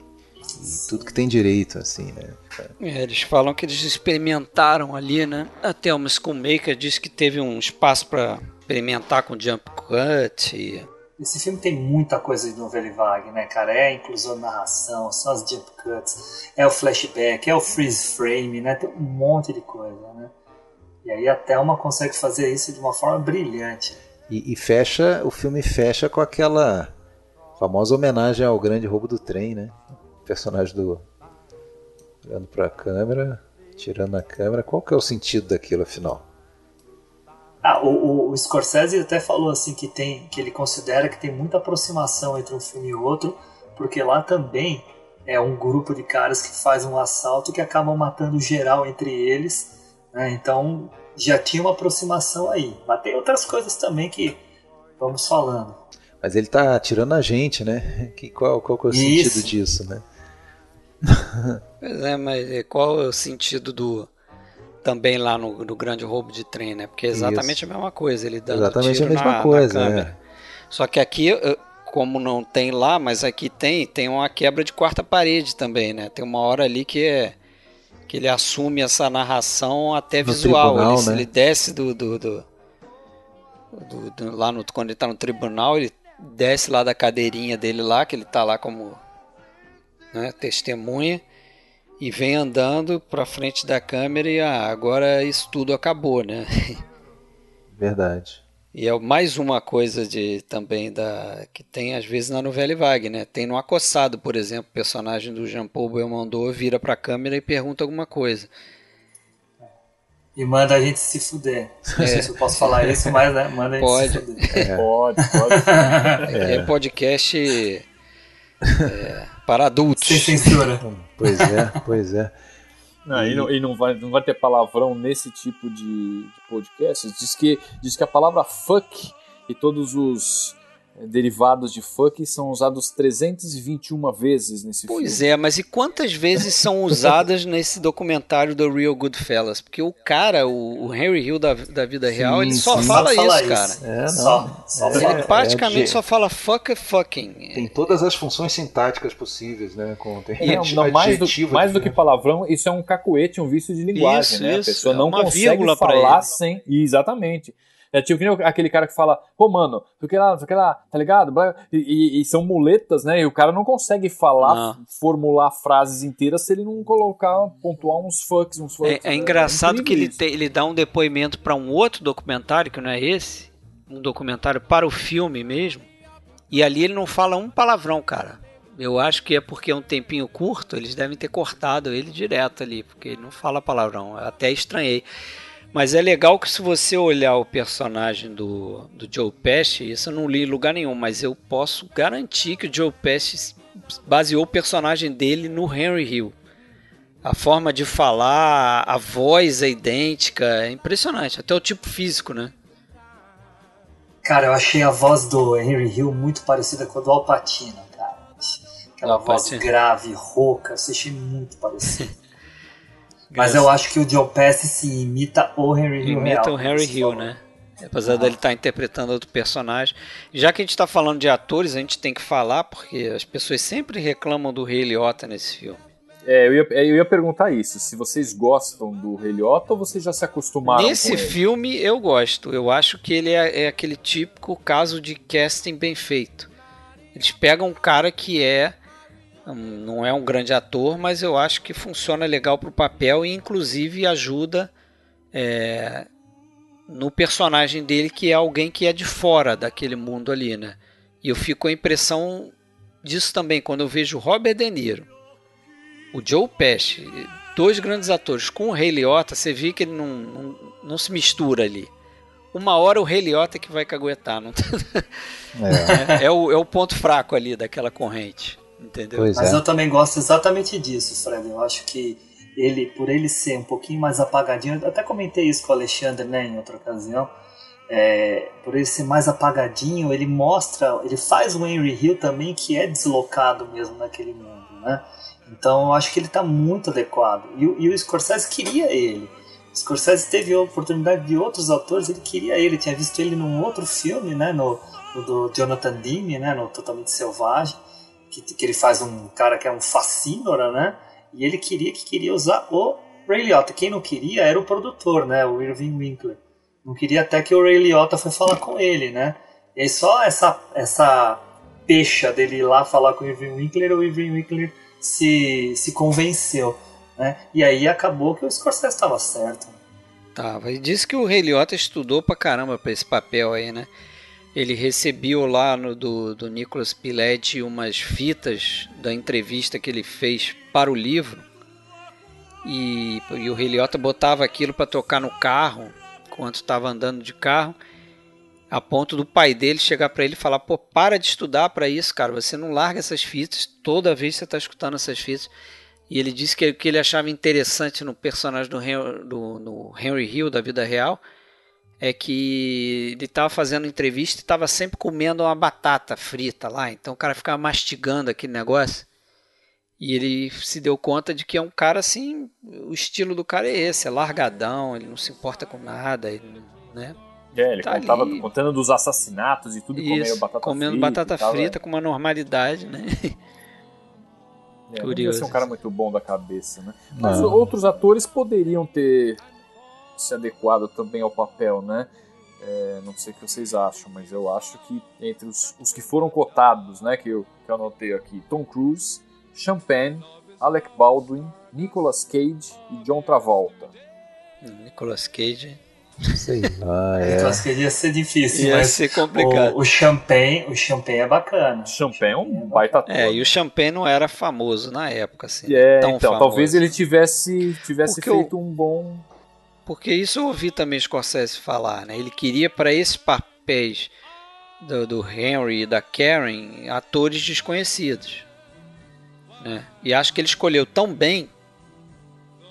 e tudo que tem direito, assim, né. É, eles falam que eles experimentaram ali, né? Até o Schoolmaker disse que teve um espaço pra experimentar com jump cut. E... Esse filme tem muita coisa de novela e vague, né, cara? É a inclusão de narração, são as jump cuts, é o flashback, é o freeze frame, né? Tem um monte de coisa, né? E aí a Thelma consegue fazer isso de uma forma brilhante. E, e fecha, o filme fecha com aquela famosa homenagem ao grande roubo do trem, né? Personagem do olhando para a câmera, tirando a câmera. Qual que é o sentido daquilo, afinal? Ah, o, o, Scorsese até falou assim que tem que ele considera que tem muita aproximação entre um filme e outro, porque lá também é um grupo de caras que faz um assalto que acabam matando geral entre eles, né? Então já tinha uma aproximação aí. Mas tem outras coisas também que vamos falando. Mas ele tá tirando a gente, né? Que, qual, qual é o Isso. sentido disso, né? Pois é, mas é, qual é o sentido do. Também lá no, no grande roubo de trem, né? Porque é exatamente Isso. a mesma coisa, ele dando Exatamente tiro a mesma na, na coisa, câmera. é. Só que aqui, eh, como não tem lá, mas aqui tem, tem uma quebra de quarta parede também, né? Tem uma hora ali que é que ele assume essa narração até No visual. tribunal, ele, né? ele desce do, do, do- do- do- lá no, quando ele tá no tribunal, ele desce lá da cadeirinha dele lá, que ele tá lá como né, testemunha e vem andando pra frente da câmera e ah, agora isso tudo acabou, né? Verdade. E é mais uma coisa de também da que tem às vezes na novela e vague, né? Tem no Acossado, por exemplo, o personagem do Jean Paul Belmondo vira pra câmera e pergunta alguma coisa. E manda a gente se fuder. Não sei se eu posso falar isso, mas né, manda a gente Pode. se fuder. Pode, pode. É, podcast é, para adultos. Sem censura. Pois é, pois é. Não, e não, e não vai, não vai ter palavrão nesse tipo de, de podcast. Diz que, diz que a palavra fuck e todos os derivados de fuck são usados 321 vezes nesse Pois filme. é, mas e quantas vezes são usadas nesse documentário do Real Goodfellas? Porque o cara, o, o Henry Hill da, da vida real, ele só sim. fala Só isso, fala cara. isso. É, não. Só, só É, fala. Ele praticamente é, só fala fuck é fucking. Tem todas as funções sintáticas possíveis, né? Com, tem É, não, não, mais do, mais do que palavrão, isso é um cacuete, um vício de linguagem, Isso, né? isso, a pessoa é não consegue falar sem. Exatamente. É tipo que nem aquele cara que fala, pô, mano, tu que lá, tu que lá, tá ligado? E, e- e são muletas, né? E o cara não consegue falar, Não. formular frases inteiras se ele não colocar, pontuar uns fucks, uns fucks. É, é engraçado que ele, te- ele dá um depoimento para um outro documentário, que não é esse, um documentário para o filme mesmo, e ali ele não fala um palavrão, cara. Eu acho que é porque é um tempinho curto, eles devem ter cortado ele direto ali, porque ele não fala palavrão. Eu até estranhei. Mas é legal que se você olhar o personagem do, do Joe Pesci, isso eu não li em lugar nenhum, mas eu posso garantir que o Joe Pesci baseou o personagem dele no Henry Hill. A forma de falar, a voz é idêntica, é impressionante. Até o tipo físico, né? Cara, eu achei a voz do Henry Hill muito parecida com a do Alpatino, cara. Aquela Al voz Pacino. grave, rouca, eu achei muito parecido. Mas eu acho que o Joe Pesci se imita o Henry Hill Imita real, o você Hill, falou. né? Apesar dele estar interpretando outro personagem. Já que a gente está falando de atores, a gente tem que falar, porque as pessoas sempre reclamam do Ray Liotta nesse filme. É, eu ia, eu ia perguntar isso, se vocês gostam do Rei Liotta ou vocês já se acostumaram Nesse com ele? filme eu gosto. Eu acho que ele é, é aquele típico caso de casting bem feito. Eles pegam um cara que é não é um grande ator, mas eu acho que funciona legal pro papel e inclusive ajuda é, no personagem dele que é alguém que é de fora daquele mundo ali, né? E eu fico com a impressão disso também quando eu vejo Robert De Niro, o Joe Pesci, dois grandes atores com o Rei Liotta, você vê que ele não, não, não se mistura ali. Uma hora o Rei Liotta é que vai caguetar, não tá- é. é o, é o ponto fraco ali daquela corrente, entendeu? Pois Mas é. eu também gosto exatamente disso, Fred. Eu acho que ele, por ele ser um pouquinho mais apagadinho, eu até comentei isso com o Alexandre, né, em outra ocasião. é, por ele ser mais apagadinho, ele mostra, ele faz o Henry Hill também que é deslocado mesmo naquele mundo, né? Então eu acho que ele está muito adequado. E, o- e o Scorsese queria ele. O Scorsese teve a oportunidade de outros atores, ele queria ele. Tinha visto ele num outro filme, né? No, no do Jonathan Demme, né? No Totalmente Selvagem. Que, que ele faz um cara que é um fascínora, né? E ele queria que queria usar o Ray Liotta. Quem não queria era o produtor, né? O Irving Winkler. Não queria até que o Ray Liotta foi falar com ele, né? E só essa, essa pecha dele ir lá falar com o Irving Winkler, o Irving Winkler se, se convenceu. Né? E aí acabou que o Scorsese estava certo. Tava. E disse que o Rei Liotta estudou pra caramba pra esse papel aí, né? Ele recebeu lá no, do, do Nicolas Pileggi umas fitas da entrevista que ele fez para o livro. E, e o Rei Liotta botava aquilo pra tocar no carro, enquanto estava andando de carro, a ponto do pai dele chegar pra ele e falar: pô, para de estudar pra isso, cara, você não larga essas fitas, toda vez você tá escutando essas fitas. E ele disse que o que ele achava interessante no personagem do, Hen- do- no Henry Hill da vida real é que ele estava fazendo entrevista e estava sempre comendo uma batata frita lá. Então o cara ficava mastigando aquele negócio. E ele se deu conta de que é um cara assim, o estilo do cara é esse, é largadão, ele não se importa com nada, ele, né? É, ele Tá contava, ali. contando dos assassinatos e tudo, e comendo batata comendo frita. batata tal, frita com uma normalidade, né? É, não Curioso. ser um cara muito bom da cabeça, né? Mas Não. outros atores poderiam ter se adequado também ao papel, né? É, não sei o que vocês acham, mas eu acho que entre os, os que foram cotados, né, que eu, que eu anotei aqui, Tom Cruise, Champagne, Alec Baldwin, Nicolas Cage e John Travolta. Nicolas Cage. Sei lá, é. Então acho que ia ser difícil, Ia mas ser complicado. O, o Champagne, o Champagne é bacana. Champagne é um baita ator. É, e o Champagne não era famoso na época, assim. É, tão então, famoso. talvez ele tivesse, tivesse Porque feito um bom. Porque isso eu ouvi também Scorsese falar, né? Ele queria para esses papéis do, do Henry e da Karen atores desconhecidos, né? E acho que ele escolheu tão bem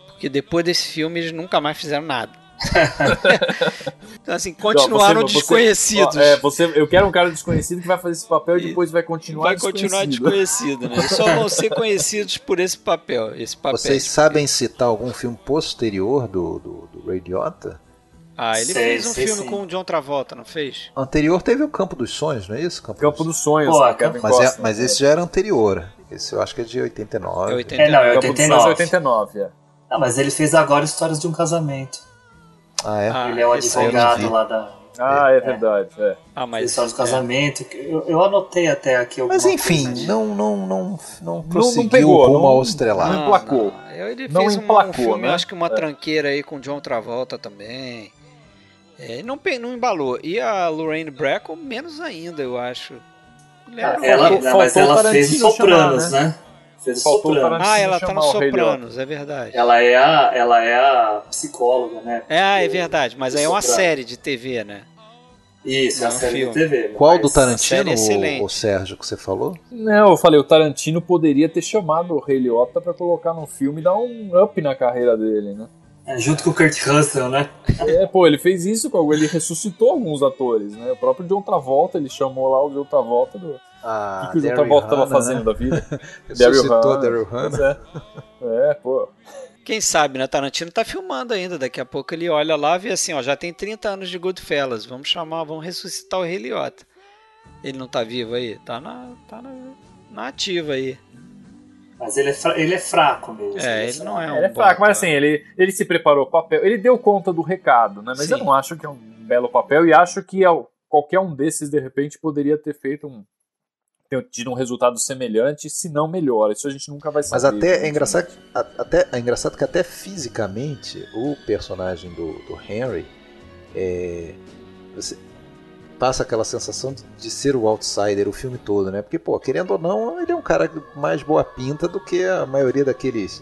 porque depois desse filme eles nunca mais fizeram nada. então assim, continuaram Não, você- você- desconhecidos. ó, é, você, eu quero um cara desconhecido que vai fazer esse papel e depois vai continuar Vai continuar desconhecido. desconhecido, né? Eles só vão ser conhecidos por esse papel. Esse papel Vocês sabem citar algum filme posterior do, do, Liotta? Ah, ele Sei, fez um sei filme sim. com o John Travolta, não fez? Anterior teve o Campo dos Sonhos, não é isso? Campo, Campo dos Sonhos, Pô, Kevin Mas, é- mas esse já era anterior. Esse eu acho que é de 89. É 89. É, não, é Campo dos Sonhos 89. é 89, é. Não, mas ele fez agora Histórias de um Casamento. Ah, é? Ah, ele é o advogado lá da Ah, é, verdade, é. Ah, mas Histórias do é. Casamento. Eu, eu anotei até aqui alguma Mas enfim, coisa não, não, não, não não prosseguiu pegou, rumo não- ao estrelato. não emplacou. não. Ele Não fez um- um, emplacou, filme, né? acho que uma É. tranqueira aí com John Travolta também. É, não, não embalou. E a Lorraine Bracco, menos ainda, eu acho. Lembra? Ela, Faltou- não, mas faltou ela o fez Sopranos, chamar, né? Fez o Faltou o Sopranos. Tarantino. ah, ela tá no Sopranos, é verdade. Ela é a, ela é a psicóloga, né? É, ah, é verdade, mas aí é uma série de TV, né? Isso, é a Não, série filme. de TV. Qual do Tarantino, é excelente. o, o Sérgio, que você falou? Não, eu falei, o Tarantino poderia ter chamado o Rei Liotta pra colocar no filme e dar um up na carreira dele, né? É, junto com o Kurt Russell, né? É, pô, ele fez isso, com- ele ressuscitou alguns atores, né? O próprio John Travolta, ele chamou lá o John Travolta do. Ah, o que, que o John Daryl Travolta tava Hannah, fazendo né? da vida? Ressuscitou Hannah. Daryl Hannah. É. é, pô. Quem sabe, né? Tarantino tá filmando ainda. Daqui a pouco ele olha lá e vê assim, ó, já tem 30 anos de Goodfellas. Vamos chamar, vamos ressuscitar o Rei Liotta. Ele não tá vivo aí? Tá na, tá na, na ativa aí. Mas ele é, fra- ele é fraco mesmo. É, ele não é um Ele é bom fraco, mas assim, ele, ele se preparou o papel, ele deu conta do recado, né? Mas Sim. eu não acho que é um belo papel e acho que ao- qualquer um desses, de repente, poderia ter feito um. Ter tido um resultado semelhante, se não melhor. Isso a gente nunca vai Mas saber. até né? é engraçado, a- até, é engraçado que até fisicamente o personagem do, do Henry é, você passa aquela sensação de, de ser o outsider o filme todo, né? Porque, pô, querendo ou não, ele é um cara mais boa pinta do que a maioria daqueles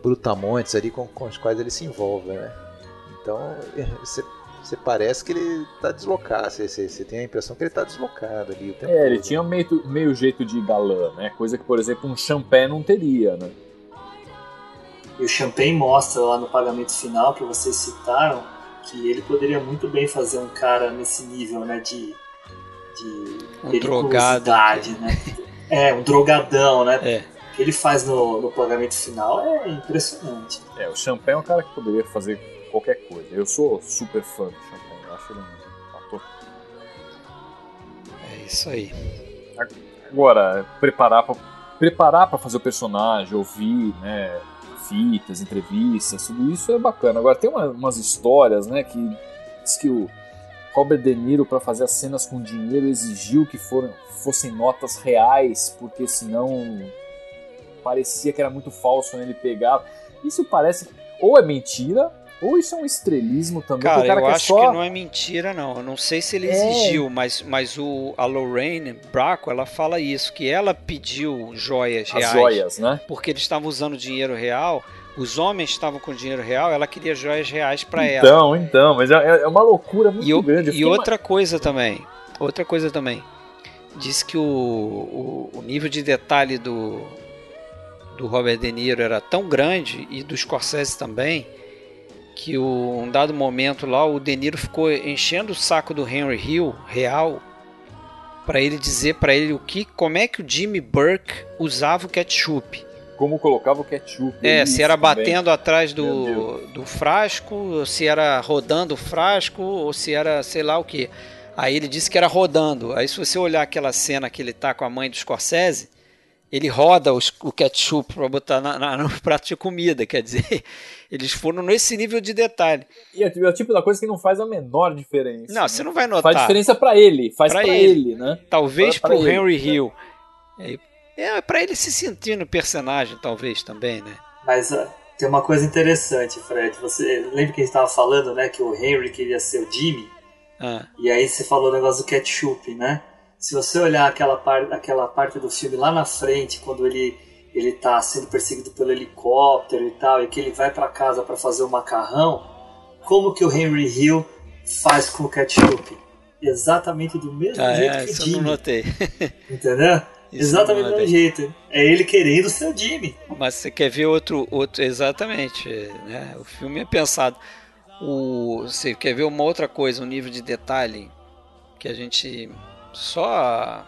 brutamontes ali com, com os quais ele se envolve, né? Então, é, você, você parece que ele tá deslocado, você, você, você tem a impressão que ele tá deslocado ali o tempo É, ele todo. tinha meio, meio jeito de galã, né? Coisa que, por exemplo, um Champagne não teria, né? E o Champagne mostra lá no pagamento final que vocês citaram que ele poderia muito bem fazer um cara nesse nível, né, de, de Um periculosidade, né? É, um drogadão, né? É. O que ele faz no, no pagamento final é impressionante. É, o Champagne é um cara que poderia fazer qualquer coisa. Eu sou super fã do Champagne, eu acho ele um ator. É isso aí. Agora, preparar pra, preparar para fazer o personagem, ouvir, né, fitas, entrevistas, tudo isso é bacana. Agora, tem uma- umas histórias, né, que diz que o Robert De Niro, para fazer as cenas com dinheiro, exigiu que foram, fossem notas reais, porque senão parecia que era muito falso quando ele pegava. Isso parece ou é mentira, ou isso é um estrelismo também. Cara, cara eu acho só... que não é mentira, não. Eu não sei se ele É. exigiu, mas, mas o, a Lorraine Bracco, ela fala isso, que ela pediu joias As reais. joias, né? Porque eles estavam usando dinheiro real, os homens estavam com dinheiro real, ela queria joias reais pra ela. Então, então, mas é, é uma loucura muito E, grande. E outra coisa também, outra coisa também, diz que o, o, o nível de detalhe do, do Robert De Niro era tão grande, e do Scorsese também, que o, um dado momento lá, o De Niro ficou enchendo o saco do Henry Hill, real, para ele dizer para ele o que, como é que o Jimmy Burke usava o ketchup. Como colocava o ketchup. É, se era também. batendo atrás do, do frasco, ou se era rodando o frasco, ou se era sei lá o que. Aí ele disse que era rodando. Aí se você olhar aquela cena que ele tá com a mãe do Scorsese, ele roda os- o ketchup para botar na, na- no prato de comida. Quer dizer, eles foram nesse nível de detalhe. E é o tipo da coisa que não faz a menor diferença. Não, né? você não vai notar. Faz diferença pra ele, faz Pra pra, ele. ele. né? Talvez pro ele, Henry né? Hill. É, é para ele se sentir no personagem, talvez também, né? Mas ó, tem uma coisa interessante, Fred. Você lembra que a gente estava falando, né, que o Henry queria ser o Jimmy? Ah, E aí você falou o negócio do ketchup, né? Se você olhar aquela, par aquela parte do filme lá na frente, quando ele, ele tá sendo perseguido pelo helicóptero e tal, e que ele vai para casa para fazer o macarrão, como que o Henry Hill faz com o ketchup? Exatamente do mesmo ah jeito é, que o isso eu não Jimmy, notei. entendeu? Isso Exatamente do mesmo jeito. É ele querendo ser o Jimmy. Mas você quer ver outro, outro exatamente, né? O filme é pensado. O, você quer ver uma outra coisa, um nível de detalhe que a gente só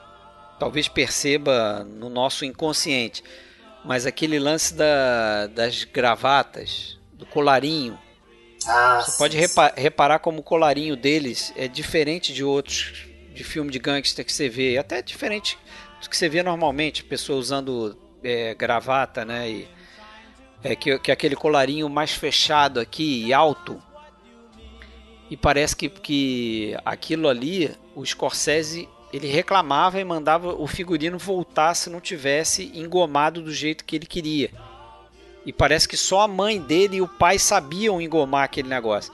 talvez perceba no nosso inconsciente. Mas aquele lance da, das gravatas, do colarinho, Ah, você pode repa- reparar como o colarinho deles é diferente de outros de filme de gangster que você vê, até diferente do que você vê normalmente, pessoa usando é, gravata, né? E, é, que, que é aquele colarinho mais fechado aqui e alto. E parece que, que aquilo ali, o Scorsese, ele reclamava e mandava o figurino voltar se não tivesse engomado do jeito que ele queria. E parece que só a mãe dele e o pai sabiam engomar aquele negócio.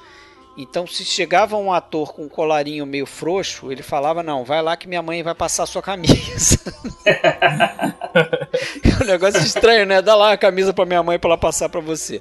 Então, se chegava um ator com um colarinho meio frouxo, ele falava: Não, vai lá que minha mãe vai passar sua camisa. é um negócio estranho, né? Dá lá a camisa pra minha mãe pra ela passar pra você.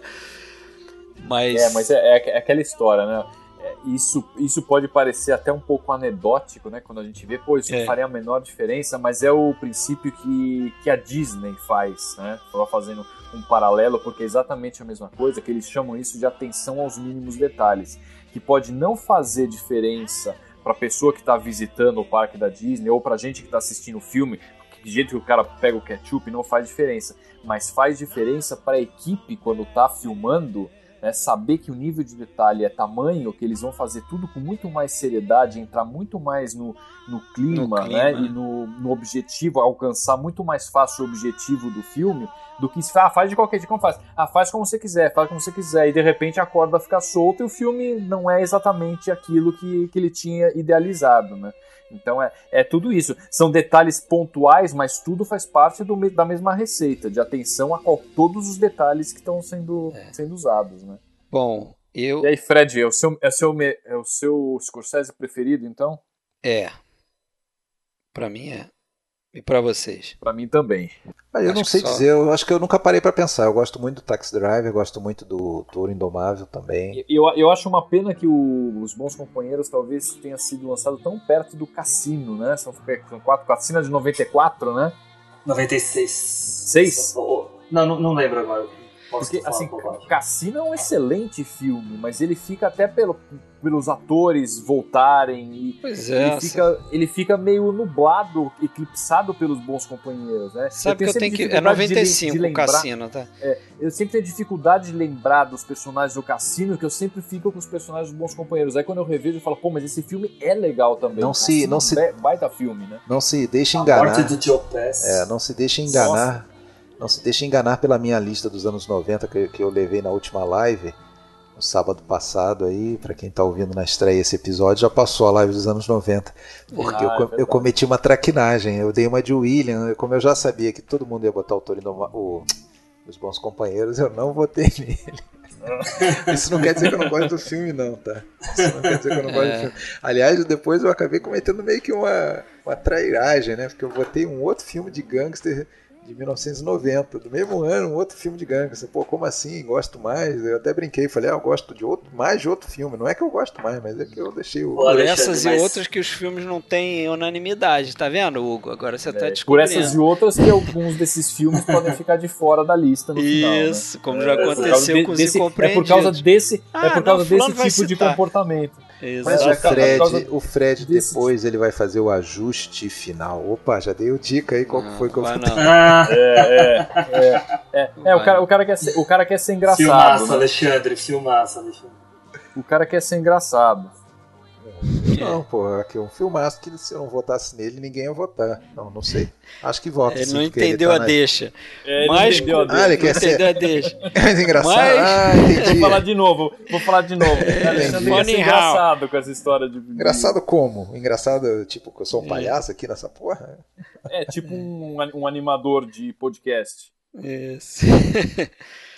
Mas. É, mas é, é- é aquela história, né? É, Isso, isso pode parecer até um pouco anedótico, né? Quando a gente vê, pô, isso É. não faria a menor diferença, mas é o princípio que, que a Disney faz, né? Tava fazendo um paralelo, porque é exatamente a mesma coisa, que eles chamam isso de atenção aos mínimos detalhes, que pode não fazer diferença para a pessoa que está visitando o parque da Disney ou para a gente que está assistindo o filme, de jeito que o cara pega o ketchup não faz diferença, mas faz diferença para a equipe quando está filmando né, saber que o nível de detalhe é tamanho que eles vão fazer tudo com muito mais seriedade, entrar muito mais no, no, clima, No clima. né, e no, no objetivo, alcançar muito mais fácil o objetivo do filme do que se ah, faz de qualquer jeito, como faz? Ah, faz como você quiser, faz como você quiser, e de repente a corda fica solta e o filme não é exatamente aquilo que, que ele tinha idealizado, né? Então é, é tudo isso. São detalhes pontuais, mas tudo faz parte do, da mesma receita, de atenção a qual, todos os detalhes que estão sendo, sendo usados, né? Bom, eu. E aí, Fred, é o seu, é o seu, é o seu Scorsese preferido, então? É. Pra mim é. E pra vocês? Pra mim também. Ah, eu Acho não sei só- dizer, eu acho que eu nunca parei pra pensar. Eu gosto muito do Taxi Driver, gosto muito do Touro Indomável também. Eu, eu acho uma pena que o- os Bons Companheiros talvez tenha sido lançado tão perto do Cassino, né? São, são quatro, Cassino é de 94, né? 96. Seis? Não, não, não lembro agora. Porque, assim. Cassino é um excelente filme, mas ele fica até pelo, pelos atores voltarem e Pois é, ele, fica, ele fica meio nublado, eclipsado pelos bons companheiros, né? Sabe que eu tenho que. É dificuldade de lem- 95 de o lembrar- cassino, tá? É, eu sempre tenho dificuldade de lembrar dos personagens do Cassino, que eu sempre fico com os personagens dos bons companheiros. Aí quando eu revejo, eu falo, pô, mas esse filme é legal também. Não se- não se- é Baita filme, né? Não se deixe A enganar. morte do Joe Pass. É, não se deixe enganar. Não se deixe enganar pela minha lista dos anos 90 que, que eu levei na última live, no sábado passado aí, pra quem tá ouvindo na estreia esse episódio, já passou a live dos anos 90. Porque Ah, eu, é eu cometi uma traquinagem, eu dei uma de William, como eu já sabia que todo mundo ia botar o Toro Indoma- o os bons companheiros, eu não votei nele. Isso não quer dizer que eu não gosto do filme, não, tá? Isso não quer dizer que eu não gosto do É. filme. Aliás, depois eu acabei cometendo meio que uma, uma trairagem, né? Porque eu botei um outro filme de gangster de 1990, do mesmo ano, um outro filme de gangster. Pô, como assim? Gosto mais? Eu até brinquei, falei, ah, eu gosto de outro, mais de outro filme. Não é que eu gosto mais, mas é que eu deixei o. Por essas e outras que os filmes não têm unanimidade, tá vendo, Hugo? Agora você tá É, por descobrindo. essas e outras que alguns desses filmes podem ficar de fora da lista no final. né? Isso, como já por causa aconteceu de- com os desse, É por causa desse, Ah, é por não, causa fulano desse tipo de citar. Comportamento. Mas o Mas é por Fred, causa o Fred depois ele vai fazer o ajuste final. Opa, já dei o dica aí qual que foi que eu não. Ah, É, é, é, é, é, o, cara, o, cara quer ser, o cara quer ser engraçado. filmaço, né? Alexandre, filmaço, Alexandre. O cara quer ser engraçado. Não, pô, aqui é um filmaço que se eu não votasse nele, ninguém ia votar. Não, não sei. Acho que vota. Ele sim, não porque ele entendeu tá a na- deixa. É, ele Mas entendeu a Ah, ele quer ser. entendeu a deixa. Mas engraçado. Mas- Ah, Vou falar de novo, vou falar de novo. How. engraçado com essa história de. de- Engraçado como? Engraçado, tipo, que eu sou um palhaço aqui nessa porra? É tipo um, um animador de podcast. Isso.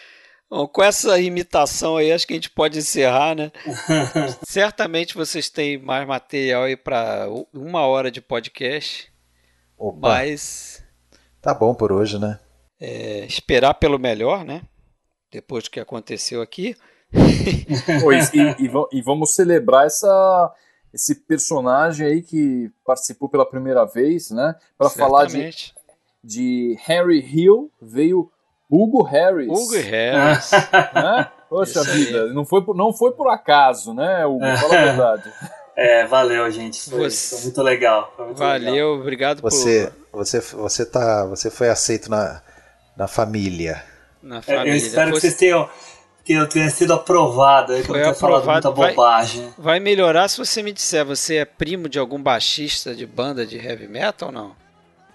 Bom, com essa imitação aí, acho que a gente pode encerrar, né? Certamente vocês têm mais material aí para uma hora de podcast, Opa, mas tá bom por hoje, né? é, esperar pelo melhor, né? Depois do que aconteceu aqui. Pois, e, e e vamos celebrar essa, esse personagem aí que participou pela primeira vez, né? Para falar de, de Henry Hill, veio Hugo Harris. Hugo Harris. Né? Poxa Isso aí. vida, não foi, por, não foi por acaso, né, Hugo? Fala a verdade. É, valeu, gente. Foi, Você- foi muito legal. Foi muito legal. Valeu, obrigado Você, você, você tá, você foi aceito na, na família. por na É, família. Eu espero que Fosse- vocês tenham, que eu tenha sido aprovado, aí, que eu Foi não tenha falado aprovado, muita vai- bobagem. Vai melhorar se você me disser, você é primo de algum baixista de banda de heavy metal ou não?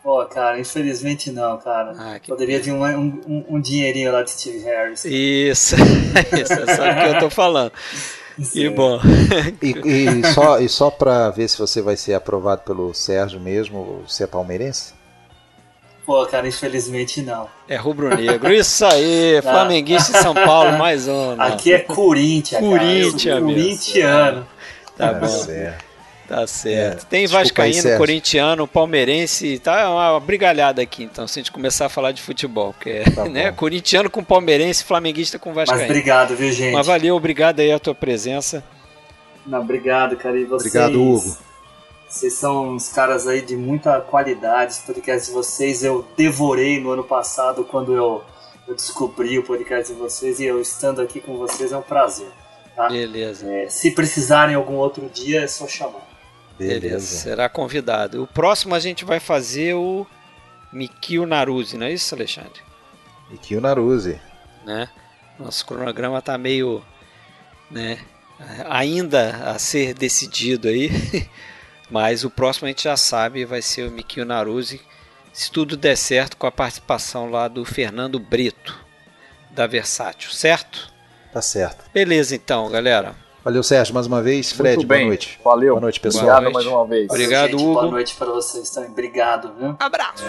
Pô, cara, infelizmente não, cara. Ah, que Poderia vir um, um, um- dinheirinho lá de Steve Harris. Isso, isso, você sabe o que eu tô falando. Que bom. E, e só, e só pra ver se você vai ser aprovado pelo Sérgio mesmo, você é palmeirense? Pô, cara, infelizmente não. É rubro-negro. Isso aí, flamenguista de São Paulo, mais um. não. Aqui é Corinthians, cara. Corinthians sou mesmo. Corintiano. Tá Ah, bom, certo. Tá certo. Tem Desculpa aí, vascaíno, corintiano, palmeirense, tá uma brigalhada aqui, então, se a gente começar a falar de futebol, porque Tá né, corintiano com palmeirense, flamenguista com Mas vascaíno. obrigado, viu, gente? Mas valeu, obrigado aí a tua presença. Não, obrigado, cara. E vocês, Obrigado, Hugo. Vocês são uns caras aí de muita qualidade. Esse podcast de vocês eu devorei no ano passado quando eu eu descobri o podcast de vocês e eu estando aqui com vocês é um prazer. Tá? Beleza. É, se precisarem algum outro dia, é só chamar. Beleza. Será convidado. O próximo a gente vai fazer o Mikio Naruse, não é isso, Alexandre? Mikio Naruse. Né? Nosso cronograma tá meio, né, ainda a ser decidido aí, mas o próximo a gente já sabe, vai ser o Mikio Naruse, se tudo der certo com a participação lá do Fernando Brito, da Versátil, certo? Tá certo. Beleza então, galera. Valeu, Sérgio, mais uma vez. Fred, Muito boa noite. Valeu. Boa noite, pessoal. Obrigado mais uma vez. Obrigado, Gente, Hugo. Boa noite para vocês também. Obrigado, viu? Abraço.